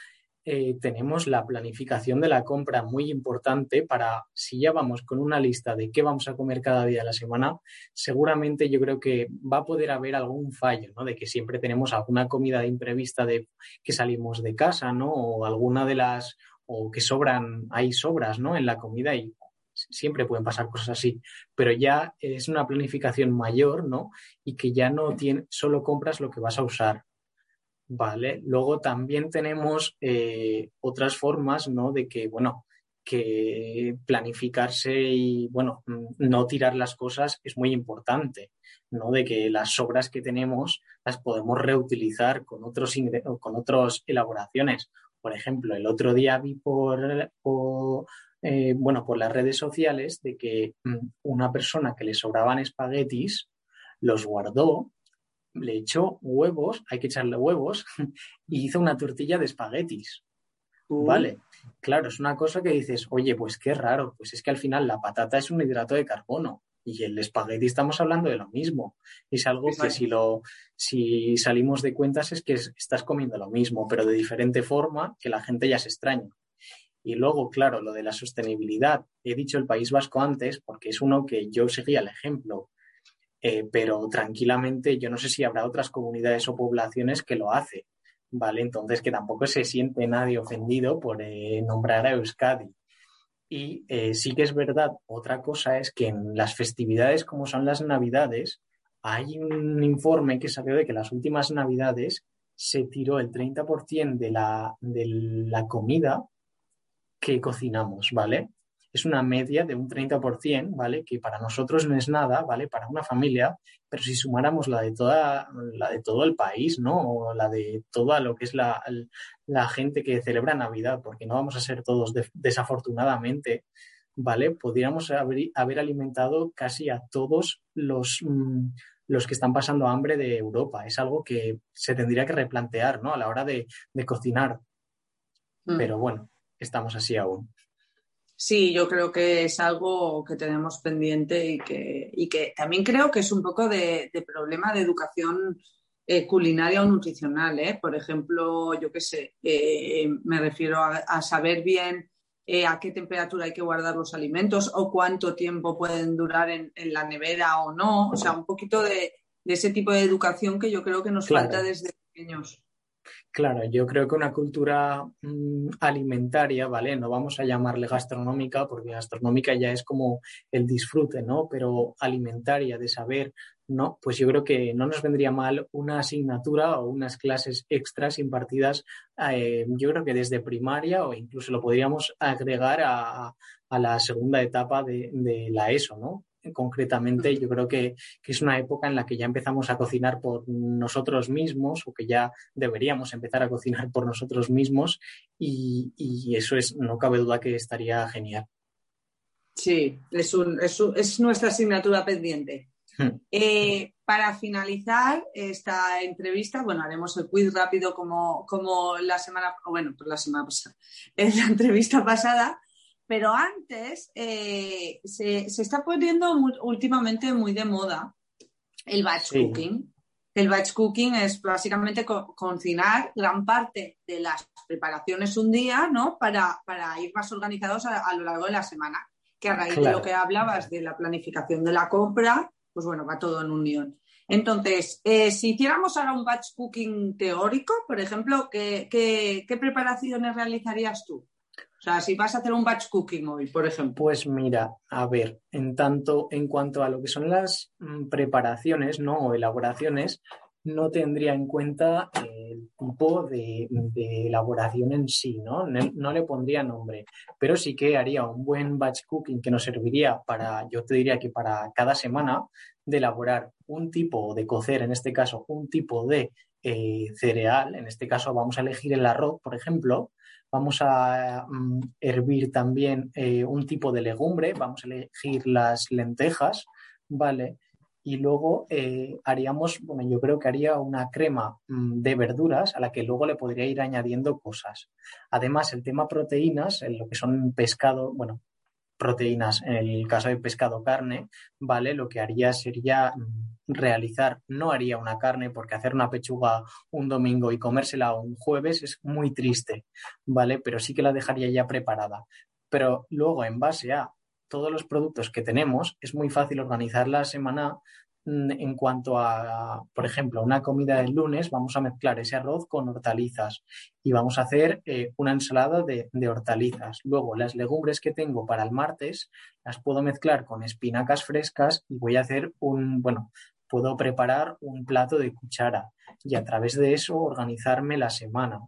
eh, tenemos la planificación de la compra muy importante para, si ya vamos con una lista de qué vamos a comer cada día de la semana, seguramente yo creo que va a poder haber algún fallo, ¿no? De que siempre tenemos alguna comida imprevista de que salimos de casa, ¿no? O alguna de las, o que sobran, hay sobras, ¿no? En la comida y siempre pueden pasar cosas así, pero ya es una planificación mayor, ¿no? Y que ya no tiene, solo compras lo que vas a usar, Vale, luego también tenemos eh, otras formas, ¿no? De que, bueno, que planificarse y, bueno, no tirar las cosas es muy importante, ¿no? De que las sobras que tenemos las podemos reutilizar con otros con otras elaboraciones. Por ejemplo, el otro día vi por, eh, bueno, por las redes sociales de que mm, una persona que le sobraban espaguetis los guardó le echó huevos, hay que echarle huevos, [laughs] y hizo una tortilla de espaguetis. Vale, claro, es una cosa que dices, oye, pues qué raro, pues es que al final la patata es un hidrato de carbono y el espagueti estamos hablando de lo mismo. Es algo que si lo, si salimos de cuentas es que estás comiendo lo mismo, pero de diferente forma que la gente ya se extraña. Y luego, claro, lo de la sostenibilidad. He dicho el País Vasco antes porque es uno que yo seguía el ejemplo. Eh, pero tranquilamente yo no sé si habrá otras comunidades o poblaciones que lo hacen, ¿vale? Entonces que tampoco se siente nadie ofendido por eh, nombrar a Euskadi. Y eh, sí que es verdad, otra cosa es que en las festividades como son las Navidades, hay un informe que salió de que las últimas Navidades se tiró el 30% de la, de la comida que cocinamos, ¿vale? Es una media de un 30%, ¿vale? Que para nosotros no es nada, ¿vale? Para una familia, pero si sumáramos la de toda, la de todo el país, ¿no? O la de toda lo que es la, la gente que celebra Navidad, porque no vamos a ser todos desafortunadamente, ¿vale? Podríamos haber, haber, alimentado casi a todos los, mm, los que están pasando hambre de Europa. Es algo que se tendría que replantear, ¿no? A la hora de, de cocinar. Mm. Pero bueno, estamos así aún. Sí, yo creo que es algo que tenemos pendiente y que, y que también creo que es un poco de, problema de educación eh, culinaria o nutricional. ¿eh? Por ejemplo, yo qué sé, eh, me refiero a, saber bien a qué temperatura hay que guardar los alimentos o cuánto tiempo pueden durar en, la nevera o no. O sea, un poquito de, ese tipo de educación que yo creo que nos falta desde pequeños. Claro, yo creo que una cultura mm, alimentaria, ¿vale? No vamos a llamarle gastronómica, porque gastronómica ya es como el disfrute, ¿no? Pero alimentaria, de saber, ¿no? Pues yo creo que no nos vendría mal una asignatura o unas clases extras impartidas, eh, yo creo que desde primaria o incluso lo podríamos agregar a, la segunda etapa de, de la ESO, ¿no? Concretamente, yo creo que, es una época en la que ya empezamos a cocinar por nosotros mismos o que ya deberíamos empezar a cocinar por nosotros mismos y, eso es, no cabe duda que estaría genial. Sí, es, un, es, nuestra asignatura pendiente. Hmm. Eh, para finalizar esta entrevista, bueno, haremos el quiz rápido como, como la semana, bueno, pues la semana pasada, en [laughs] la entrevista pasada, pero antes eh, se, está poniendo últimamente muy de moda el batch cooking. El batch cooking es básicamente cocinar gran parte de las preparaciones un día, ¿no? Para, ir más organizados a, lo largo de la semana. Que a raíz de lo que hablabas de la planificación de la compra, pues bueno, va todo en unión. Entonces, eh, si hiciéramos ahora un batch cooking teórico, por ejemplo, qué preparaciones realizarías tú? Sea, si vas a hacer un batch cooking hoy, por ejemplo. Pues mira, a ver, en tanto, en cuanto a lo que son las mm, preparaciones, ¿no? O elaboraciones, no tendría en cuenta el tipo de, elaboración en sí, ¿no? ¿no? le pondría nombre, pero sí que haría un buen batch cooking que nos serviría para, yo te diría que para cada semana, de elaborar un tipo de cocer, en este caso, un tipo de eh, cereal, en este caso vamos a elegir el arroz, por ejemplo, Vamos a mm, hervir también eh, un tipo de legumbre, vamos a elegir las lentejas, ¿vale? Y luego eh, haríamos, bueno, yo creo que haría una crema mm, de verduras a la que luego le podría ir añadiendo cosas. Además, el tema proteínas, en lo que son pescado, bueno, proteínas, en el caso de pescado carne, ¿vale? Lo que haría sería mm, realizar, no haría una carne porque hacer una pechuga un domingo y comérsela un jueves es muy triste, ¿vale? Pero sí que la dejaría ya preparada. Pero luego, en base a todos los productos que tenemos, es muy fácil organizar la semana en cuanto a, por ejemplo, una comida del lunes, vamos a mezclar ese arroz con hortalizas y vamos a hacer eh, una ensalada de, de, hortalizas. Luego, las legumbres que tengo para el martes las puedo mezclar con espinacas frescas y voy a hacer un, bueno, puedo preparar un plato de cuchara y a través de eso organizarme la semana.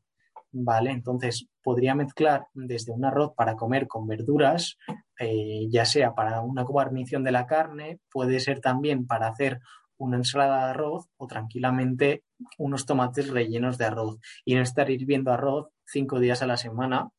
¿Vale? Entonces podría mezclar desde un arroz para comer con verduras, eh, ya sea para una guarnición de la carne, puede ser también para hacer una ensalada de arroz o tranquilamente unos tomates rellenos de arroz y no estar hirviendo arroz cinco días a la semana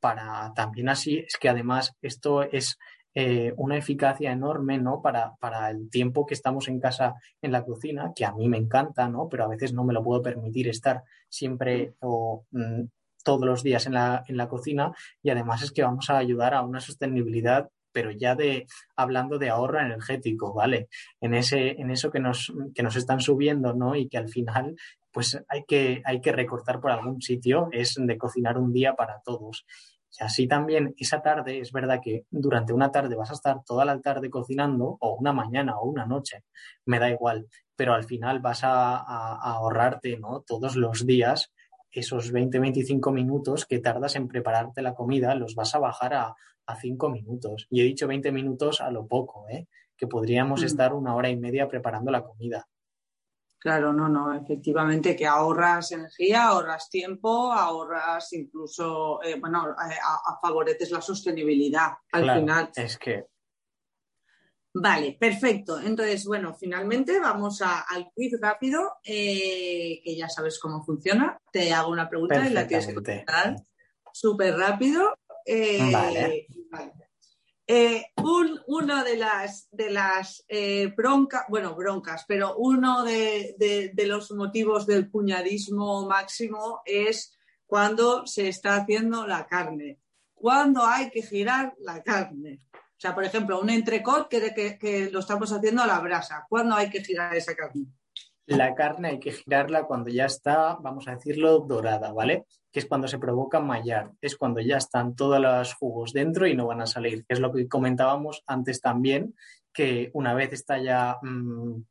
para también así es que además esto es eh, una eficacia enorme, ¿no? Para, para, el tiempo que estamos en casa en la cocina, que a mí me encanta, ¿no? Pero a veces no me lo puedo permitir estar siempre o mm, todos los días en la, en la cocina y además es que vamos a ayudar a una sostenibilidad pero ya de hablando de ahorro energético, ¿vale? En ese, en eso que nos, que nos están subiendo, ¿no? Y que al final, pues hay que, hay que recortar por algún sitio, es de cocinar un día para todos. Y así también esa tarde, es verdad que durante una tarde vas a estar toda la tarde cocinando, o una mañana o una noche, me da igual, pero al final vas a, ahorrarte ¿no? todos los días esos 20-25 minutos que tardas en prepararte la comida, los vas a bajar a, a 5 minutos. Y he dicho 20 minutos a lo poco, ¿eh? que podríamos Mm. estar una hora y media preparando la comida. Claro, no, no, efectivamente que ahorras energía, ahorras tiempo, ahorras incluso, eh, bueno, a- a- favoreces la sostenibilidad al Claro, final. Es que Vale, perfecto. Entonces, bueno, finalmente vamos a- al quiz rápido, eh, que ya sabes cómo funciona. Te hago una pregunta y la tienes que contestar súper rápido. Eh, Vale. vale. Eh, un- uno de las, de las eh, broncas, bueno, broncas, pero uno de, de- de los motivos del cuñadismo máximo es cuando se está haciendo la carne. Cuando hay que girar la carne. O sea, por ejemplo, un entrecot que, que- que lo estamos haciendo a la brasa. ¿Cuándo hay que girar esa carne? La carne hay que girarla cuando ya está, vamos a decirlo, dorada, ¿vale? Que es cuando se provoca mallar, es cuando ya están todos los jugos dentro y no van a salir, es lo que comentábamos antes también, que una vez está ya, mm,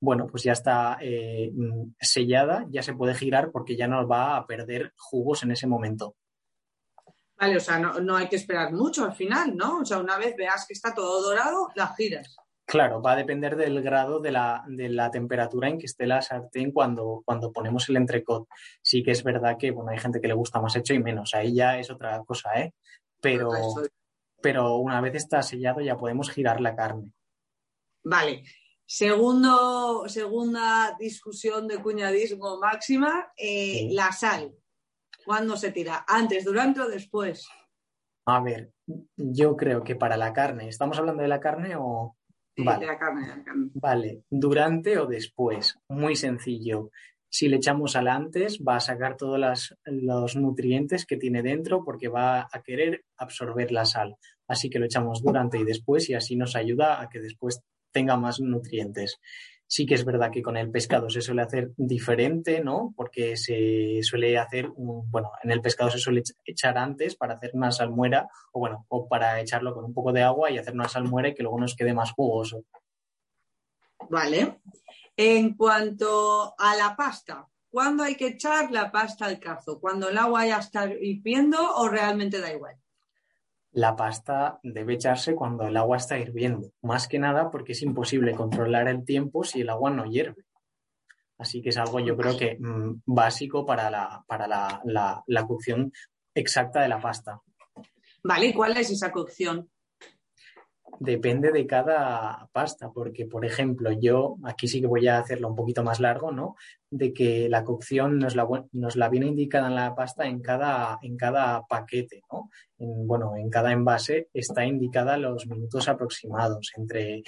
bueno, pues ya está eh, mm, sellada, ya se puede girar porque ya no va a perder jugos en ese momento. Vale, o sea, no, no hay que esperar mucho al final, ¿no? O sea, una vez veas que está todo dorado, la giras. Claro, va a depender del grado de la, de la temperatura en que esté la sartén cuando, cuando ponemos el entrecot. Sí que es verdad que bueno, hay gente que le gusta más hecho y menos, ahí ya es otra cosa, ¿eh? Pero, pero una vez está sellado ya podemos girar la carne. Vale. Segundo, segunda discusión de cuñadismo máxima, eh, Sí. la sal. ¿Cuándo se tira? ¿Antes, durante o después? A ver, yo creo que para la carne, ¿estamos hablando de la carne o...? Vale. De la carne, de la carne. Vale, durante o después. Muy sencillo. Si le echamos sal antes, va a sacar todos las- los nutrientes que tiene dentro porque va a querer absorber la sal. Así que lo echamos durante y después y así nos ayuda a que después tenga más nutrientes. Sí que es verdad que con el pescado se suele hacer diferente, ¿no? Porque se suele hacer, un- bueno, en el pescado se suele ech- echar antes para hacer una salmuera o bueno, o para echarlo con un poco de agua y hacer una salmuera y que luego nos quede más jugoso. Vale. En cuanto a la pasta, ¿cuándo hay que echar la pasta al cazo? ¿Cuando el agua ya está hirviendo o realmente da igual? La pasta debe echarse cuando el agua está hirviendo, más que nada porque es imposible controlar el tiempo si el agua no hierve. Así que es algo yo creo que mm, básico para, la, para la, la- la cocción exacta de la pasta. Vale, ¿y cuál es esa cocción? Depende de cada pasta, porque por ejemplo yo aquí sí que voy a hacerlo un poquito más largo, ¿no? De que la cocción nos la, nos la viene indicada en la pasta en cada, en cada paquete, ¿no? En, bueno, en cada envase está indicada los minutos aproximados. Entre,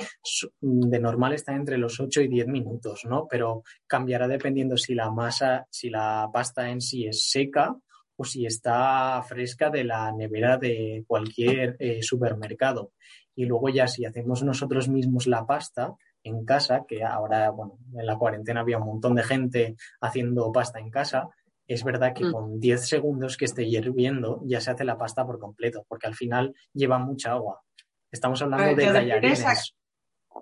de normal está entre los 8 y 10 minutos, ¿no? Pero cambiará dependiendo si la masa, si la pasta en sí es seca o si está fresca de la nevera de cualquier eh, supermercado. Y luego ya si hacemos nosotros mismos la pasta en casa, que ahora, bueno, en la cuarentena había un montón de gente haciendo pasta en casa, es verdad que Mm. con 10 segundos que esté hirviendo ya se hace la pasta por completo, porque al final lleva mucha agua. Estamos hablando Pero de tallarines.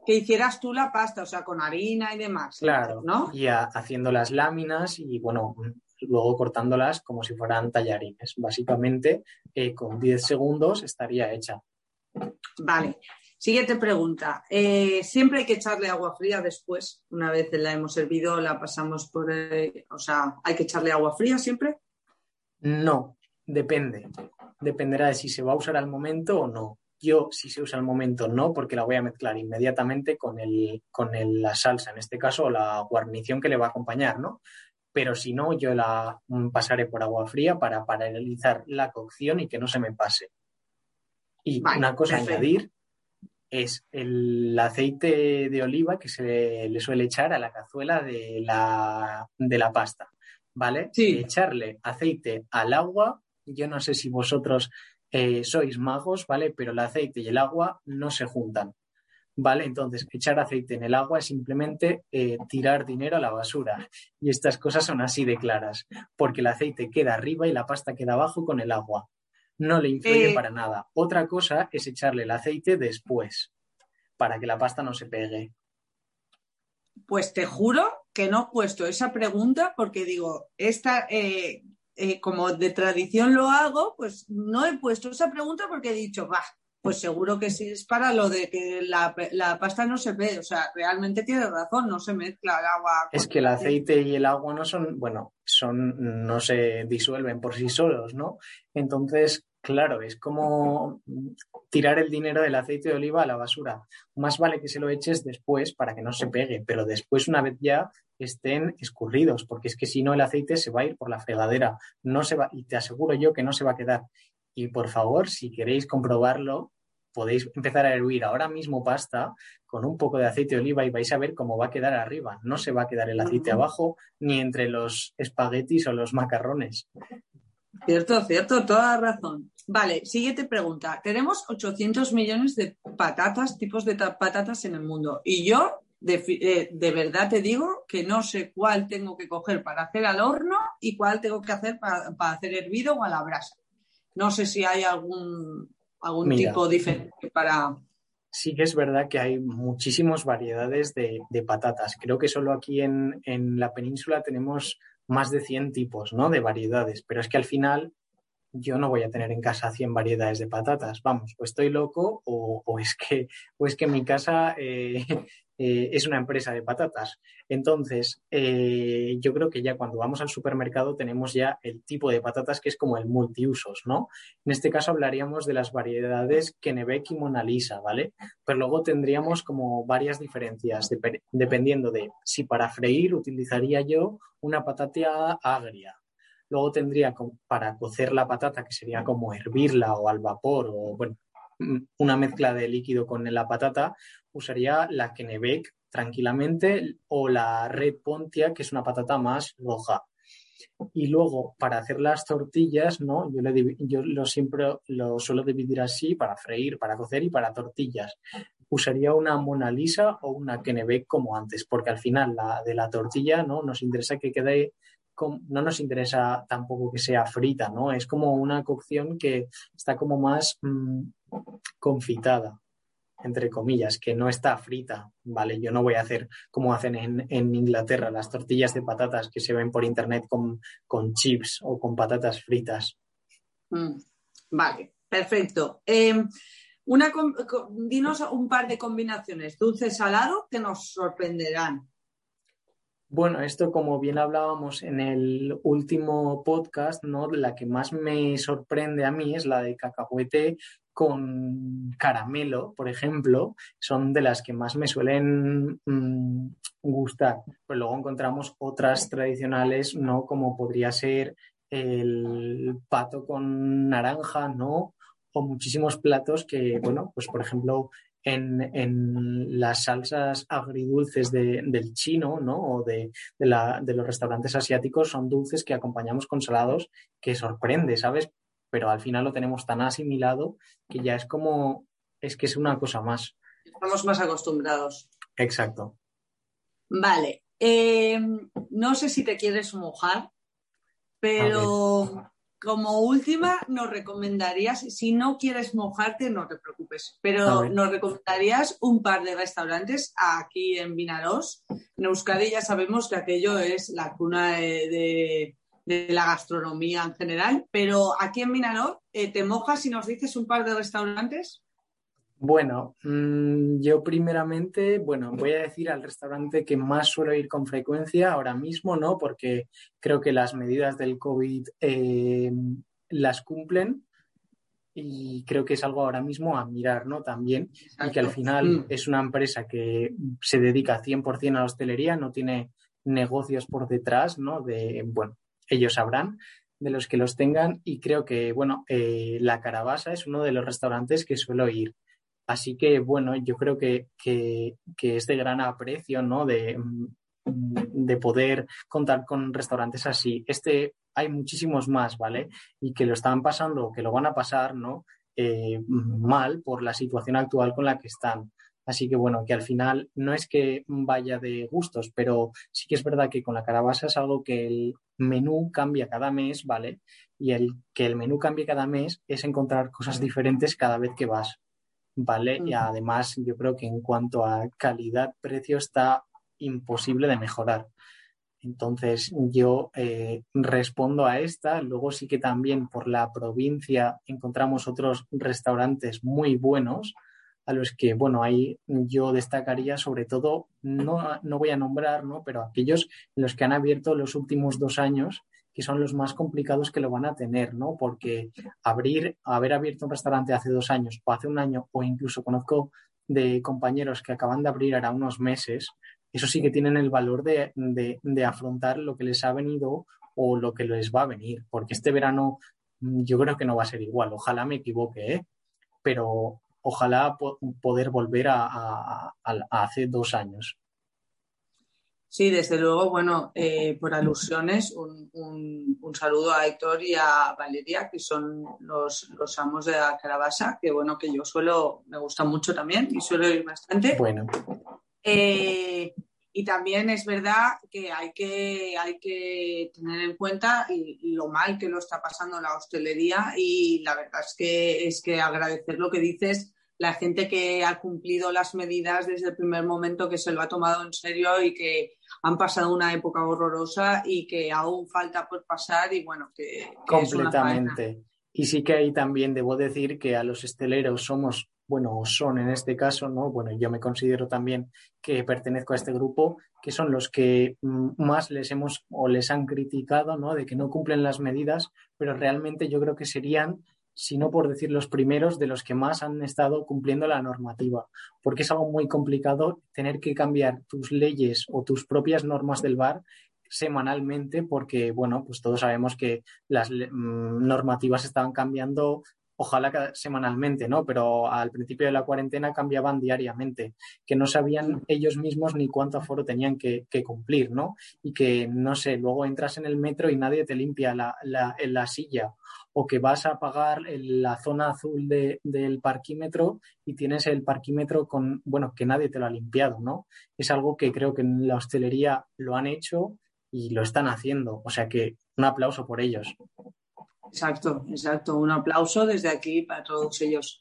Que hicieras tú la pasta, o sea, con harina y demás. Claro, ¿No? y a- haciendo las láminas y bueno, luego cortándolas como si fueran tallarines. Básicamente, eh, con 10 segundos estaría hecha. Vale. Siguiente pregunta. Eh, siempre hay que echarle agua fría después. Una vez la hemos servido, la pasamos por. eh, o sea, hay que echarle agua fría siempre. No, depende. Dependerá de si se va a usar al momento o no. Yo, si se usa al momento, no, porque la voy a mezclar inmediatamente con, el, con la salsa, en este caso, la guarnición que le va a acompañar, ¿no? Pero si no, yo la mm, pasaré por agua fría para paralizar la cocción y que no se me pase. Y Vale, una cosa a perfecto. añadir es el aceite de oliva que se le suele echar a la cazuela de la, de la pasta, ¿vale? Sí. Echarle aceite al agua, yo no sé si vosotros eh, sois magos, ¿vale? Pero el aceite y el agua no se juntan, ¿vale? Entonces, echar aceite en el agua es simplemente eh, tirar dinero a la basura. Y estas cosas son así de claras, porque el aceite queda arriba y la pasta queda abajo con el agua. No le influye Eh. para nada. Otra cosa es echarle el aceite después, para que la pasta no se pegue. Pues te juro que no he puesto esa pregunta porque digo, esta, eh, eh, como de tradición lo hago, pues no he puesto esa pregunta porque he dicho, va, pues seguro que sí es para lo de que la, pasta no se ve. O sea, realmente tiene razón, no se mezcla el agua. Es que el aceite y el agua no son, bueno, son, no se disuelven por sí solos, ¿no? Entonces, claro, es como tirar el dinero del aceite de oliva a la basura. Más vale que se lo eches después para que no se pegue, pero después, una vez ya estén escurridos, porque es que si no el aceite se va a ir por la fregadera, no se va, y te aseguro yo que no se va a quedar. Y por favor, si queréis comprobarlo, podéis empezar a hervir ahora mismo pasta con un poco de aceite de oliva y vais a ver cómo va a quedar arriba. No se va a quedar el aceite abajo ni entre los espaguetis o los macarrones. Cierto, cierto, toda razón. Vale, siguiente pregunta. Tenemos 800 millones de patatas, tipos de patatas en el mundo. Y yo de, eh, de, verdad te digo que no sé cuál tengo que coger para hacer al horno y cuál tengo que hacer para, para hacer hervido o a la brasa. No sé si hay algún, algún tipo diferente para... Sí que es verdad que hay muchísimas variedades de, patatas. Creo que solo aquí en, la península tenemos más de 100 tipos ¿no? de variedades, pero es que al final yo no voy a tener en casa 100 variedades de patatas. Vamos, o estoy loco o, es, que, o es que mi casa eh, eh, es una empresa de patatas. Entonces, eh, yo creo que ya cuando vamos al supermercado tenemos ya el tipo de patatas que es como el multiusos, ¿no? En este caso hablaríamos de las variedades Kennebec y Mona Lisa, ¿vale? Pero luego tendríamos como varias diferencias dependiendo de si para freír utilizaría yo una patata agria. Luego tendría para cocer la patata, que sería como hervirla o al vapor o, bueno, una mezcla de líquido con la patata, usaría la Kennebec tranquilamente o la Red Pontia, que es una patata más roja. Y luego, para hacer las tortillas, ¿no? Yo, lo siempre lo suelo dividir así para freír, para cocer y para tortillas. Usaría una Mona Lisa o una Kennebec como antes, porque al final la de la tortilla, ¿no? Nos interesa que quede no nos interesa tampoco que sea frita, ¿no? Es como una cocción que está como más mm, confitada, entre comillas, que no está frita, ¿vale? Yo no voy a hacer como hacen en, Inglaterra las tortillas de patatas que se ven por internet con, chips o con patatas fritas. Mm, vale, perfecto. Em, una, dinos un par de combinaciones dulce-salado que nos sorprenderán. Bueno, esto como bien hablábamos en el último podcast, ¿no? La que más me sorprende a mí es la de cacahuete con caramelo, por ejemplo, son de las que más me suelen mm, gustar. Pues luego encontramos otras tradicionales, ¿no? Como podría ser el pato con naranja, ¿no? O muchísimos platos que, bueno, pues por ejemplo, en, las salsas agridulces del chino, ¿no? O de, los restaurantes asiáticos son dulces que acompañamos con salados que sorprende, ¿sabes? Pero al final lo tenemos tan asimilado que ya es como, es que es una cosa más. Estamos más acostumbrados. Exacto. Vale. Eh, no sé si te quieres mojar, pero como última, nos recomendarías, si no quieres mojarte, no te preocupes, pero nos recomendarías un par de restaurantes aquí en Vinaros. En Euskadi ya sabemos que aquello es la cuna de, la gastronomía en general, pero aquí en Vinaros, eh, ¿te mojas y nos dices un par de restaurantes? Bueno, mm, yo primeramente, bueno, voy a decir al restaurante que más suelo ir con frecuencia ahora mismo, ¿no? Porque creo que las medidas del COVID eh, las cumplen y creo que es algo ahora mismo a mirar, ¿no? También, y que al final mm. es una empresa que se dedica 100% a la hostelería, no tiene negocios por detrás, ¿no? De, bueno, ellos sabrán de los que los tengan y creo que, bueno, eh, La Carabasa es uno de los restaurantes que suelo ir. Así que, bueno, yo creo que, que, es de gran aprecio, ¿no? De, mm, de poder contar con restaurantes así. Este hay muchísimos más, ¿vale? Y que lo están pasando o que lo van a pasar, ¿no? Eh, mal por la situación actual con la que están. Así que bueno, que al final no es que vaya de gustos, pero sí que es verdad que con la carabasa es algo que el menú cambia cada mes, ¿vale? Y el que el menú cambie cada mes es encontrar cosas diferentes cada vez que vas. ¿vale? Y además yo creo que en cuanto a calidad-precio está imposible de mejorar. Entonces yo eh, respondo a esta. Luego sí que también por la provincia encontramos otros restaurantes muy buenos a los que, bueno, ahí yo destacaría sobre todo, no, no voy a nombrar, ¿no? Pero aquellos en los que han abierto los últimos dos años, que son los más complicados que lo van a tener, ¿no? Porque abrir, haber abierto un restaurante hace dos años o hace un año, o incluso conozco de compañeros que acaban de abrir ahora unos meses, eso sí que tienen el valor de, de, afrontar lo que les ha venido o lo que les va a venir, porque este verano mm, yo creo que no va a ser igual, ojalá me equivoque, ¿eh? pero ojalá poder volver a, hace dos años. Sí, desde luego, bueno, eh, por alusiones, un, un, saludo a Héctor y a Valeria, que son los, los, amos de la Carabasa, que bueno, que yo suelo, me gusta mucho también y suelo ir bastante. Bueno. Eh, y también es verdad que hay que, hay que tener en cuenta lo mal que lo está pasando la hostelería y la verdad es que, es que agradecer lo que dices, la gente que ha cumplido las medidas desde el primer momento, que se lo ha tomado en serio y que han pasado una época horrorosa y que aún falta por pasar y bueno, que... Completamente. y sí que ahí también debo decir que a los esteleros somos bueno, son en este caso, ¿no? Bueno, yo me considero también que pertenezco a este grupo, que son los que mm, más les hemos o les han criticado, ¿no? De que no cumplen las medidas, pero realmente yo creo que serían, si no por decir los primeros, de los que más han estado cumpliendo la normativa, porque es algo muy complicado tener que cambiar tus leyes o tus propias normas del bar semanalmente porque, bueno, pues todos sabemos que las mm, normativas estaban cambiando ojalá semanalmente, ¿no? Pero al principio de la cuarentena cambiaban diariamente, que no sabían ellos mismos ni cuánto aforo tenían que, cumplir, ¿no? Y que, no sé, luego entras en el metro y nadie te limpia la, la, silla o que vas a pagar la zona azul del parquímetro y tienes el parquímetro con, bueno, que nadie te lo ha limpiado, ¿no? Es algo que creo que en la hostelería lo han hecho y lo están haciendo. O sea que un aplauso por ellos. Exacto, exacto. Un aplauso desde aquí para todos ellos.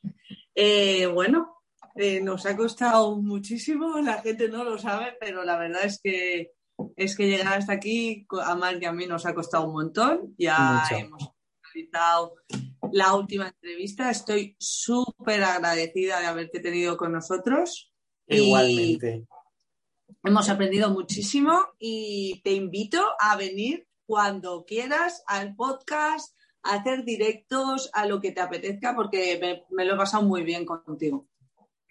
Eh, bueno, eh, nos ha costado muchísimo, la gente no lo sabe, pero la verdad es que es que llegar hasta aquí, a Mar y a mí nos ha costado un montón. Ya hemos realizado la última entrevista. Estoy súper agradecida de haberte tenido con nosotros. Igualmente. hemos aprendido muchísimo y te invito a venir cuando quieras al podcast, hacer directos a lo que te apetezca porque me, lo he pasado muy bien contigo.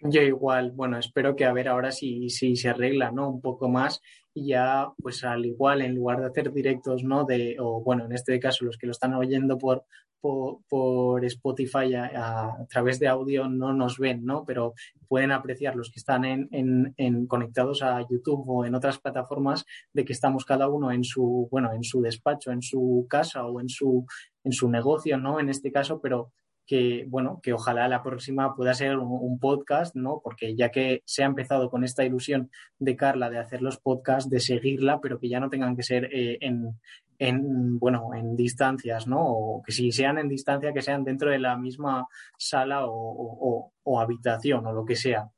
Yo igual, bueno, espero que a ver ahora si, si se arregla, ¿no? Un poco más y ya, pues al igual, en lugar de hacer directos, ¿no? De, o bueno, en este caso, los que lo están oyendo por, por, Spotify a, través de audio no nos ven, ¿no? Pero pueden apreciar los que están en, en, conectados a YouTube o en otras plataformas de que estamos cada uno en su, bueno, en su despacho, en su casa o en su, en su negocio, ¿no? En este caso, pero que, bueno, que ojalá la próxima pueda ser un, podcast, ¿no? Porque ya que se ha empezado con esta ilusión de Carla de hacer los podcasts, de seguirla, pero que ya no tengan que ser eh, en, en, bueno, en distancias, ¿no? O que si sean en distancia, que sean dentro de la misma sala o, habitación o lo que sea.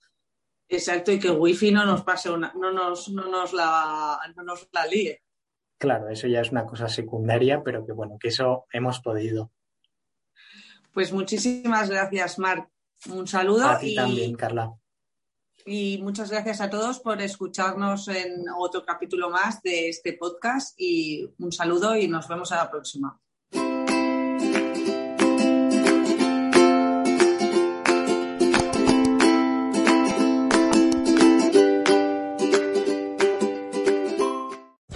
Exacto, y que wifi no nos pase una, no nos, no nos la, no nos la líe. Claro, eso ya es una cosa secundaria, pero que bueno, que eso hemos podido. Pues muchísimas gracias, Marc. Un saludo. A ti también, Carla. Y muchas gracias a todos por escucharnos en otro capítulo más de este podcast. Y un saludo y nos vemos a la próxima.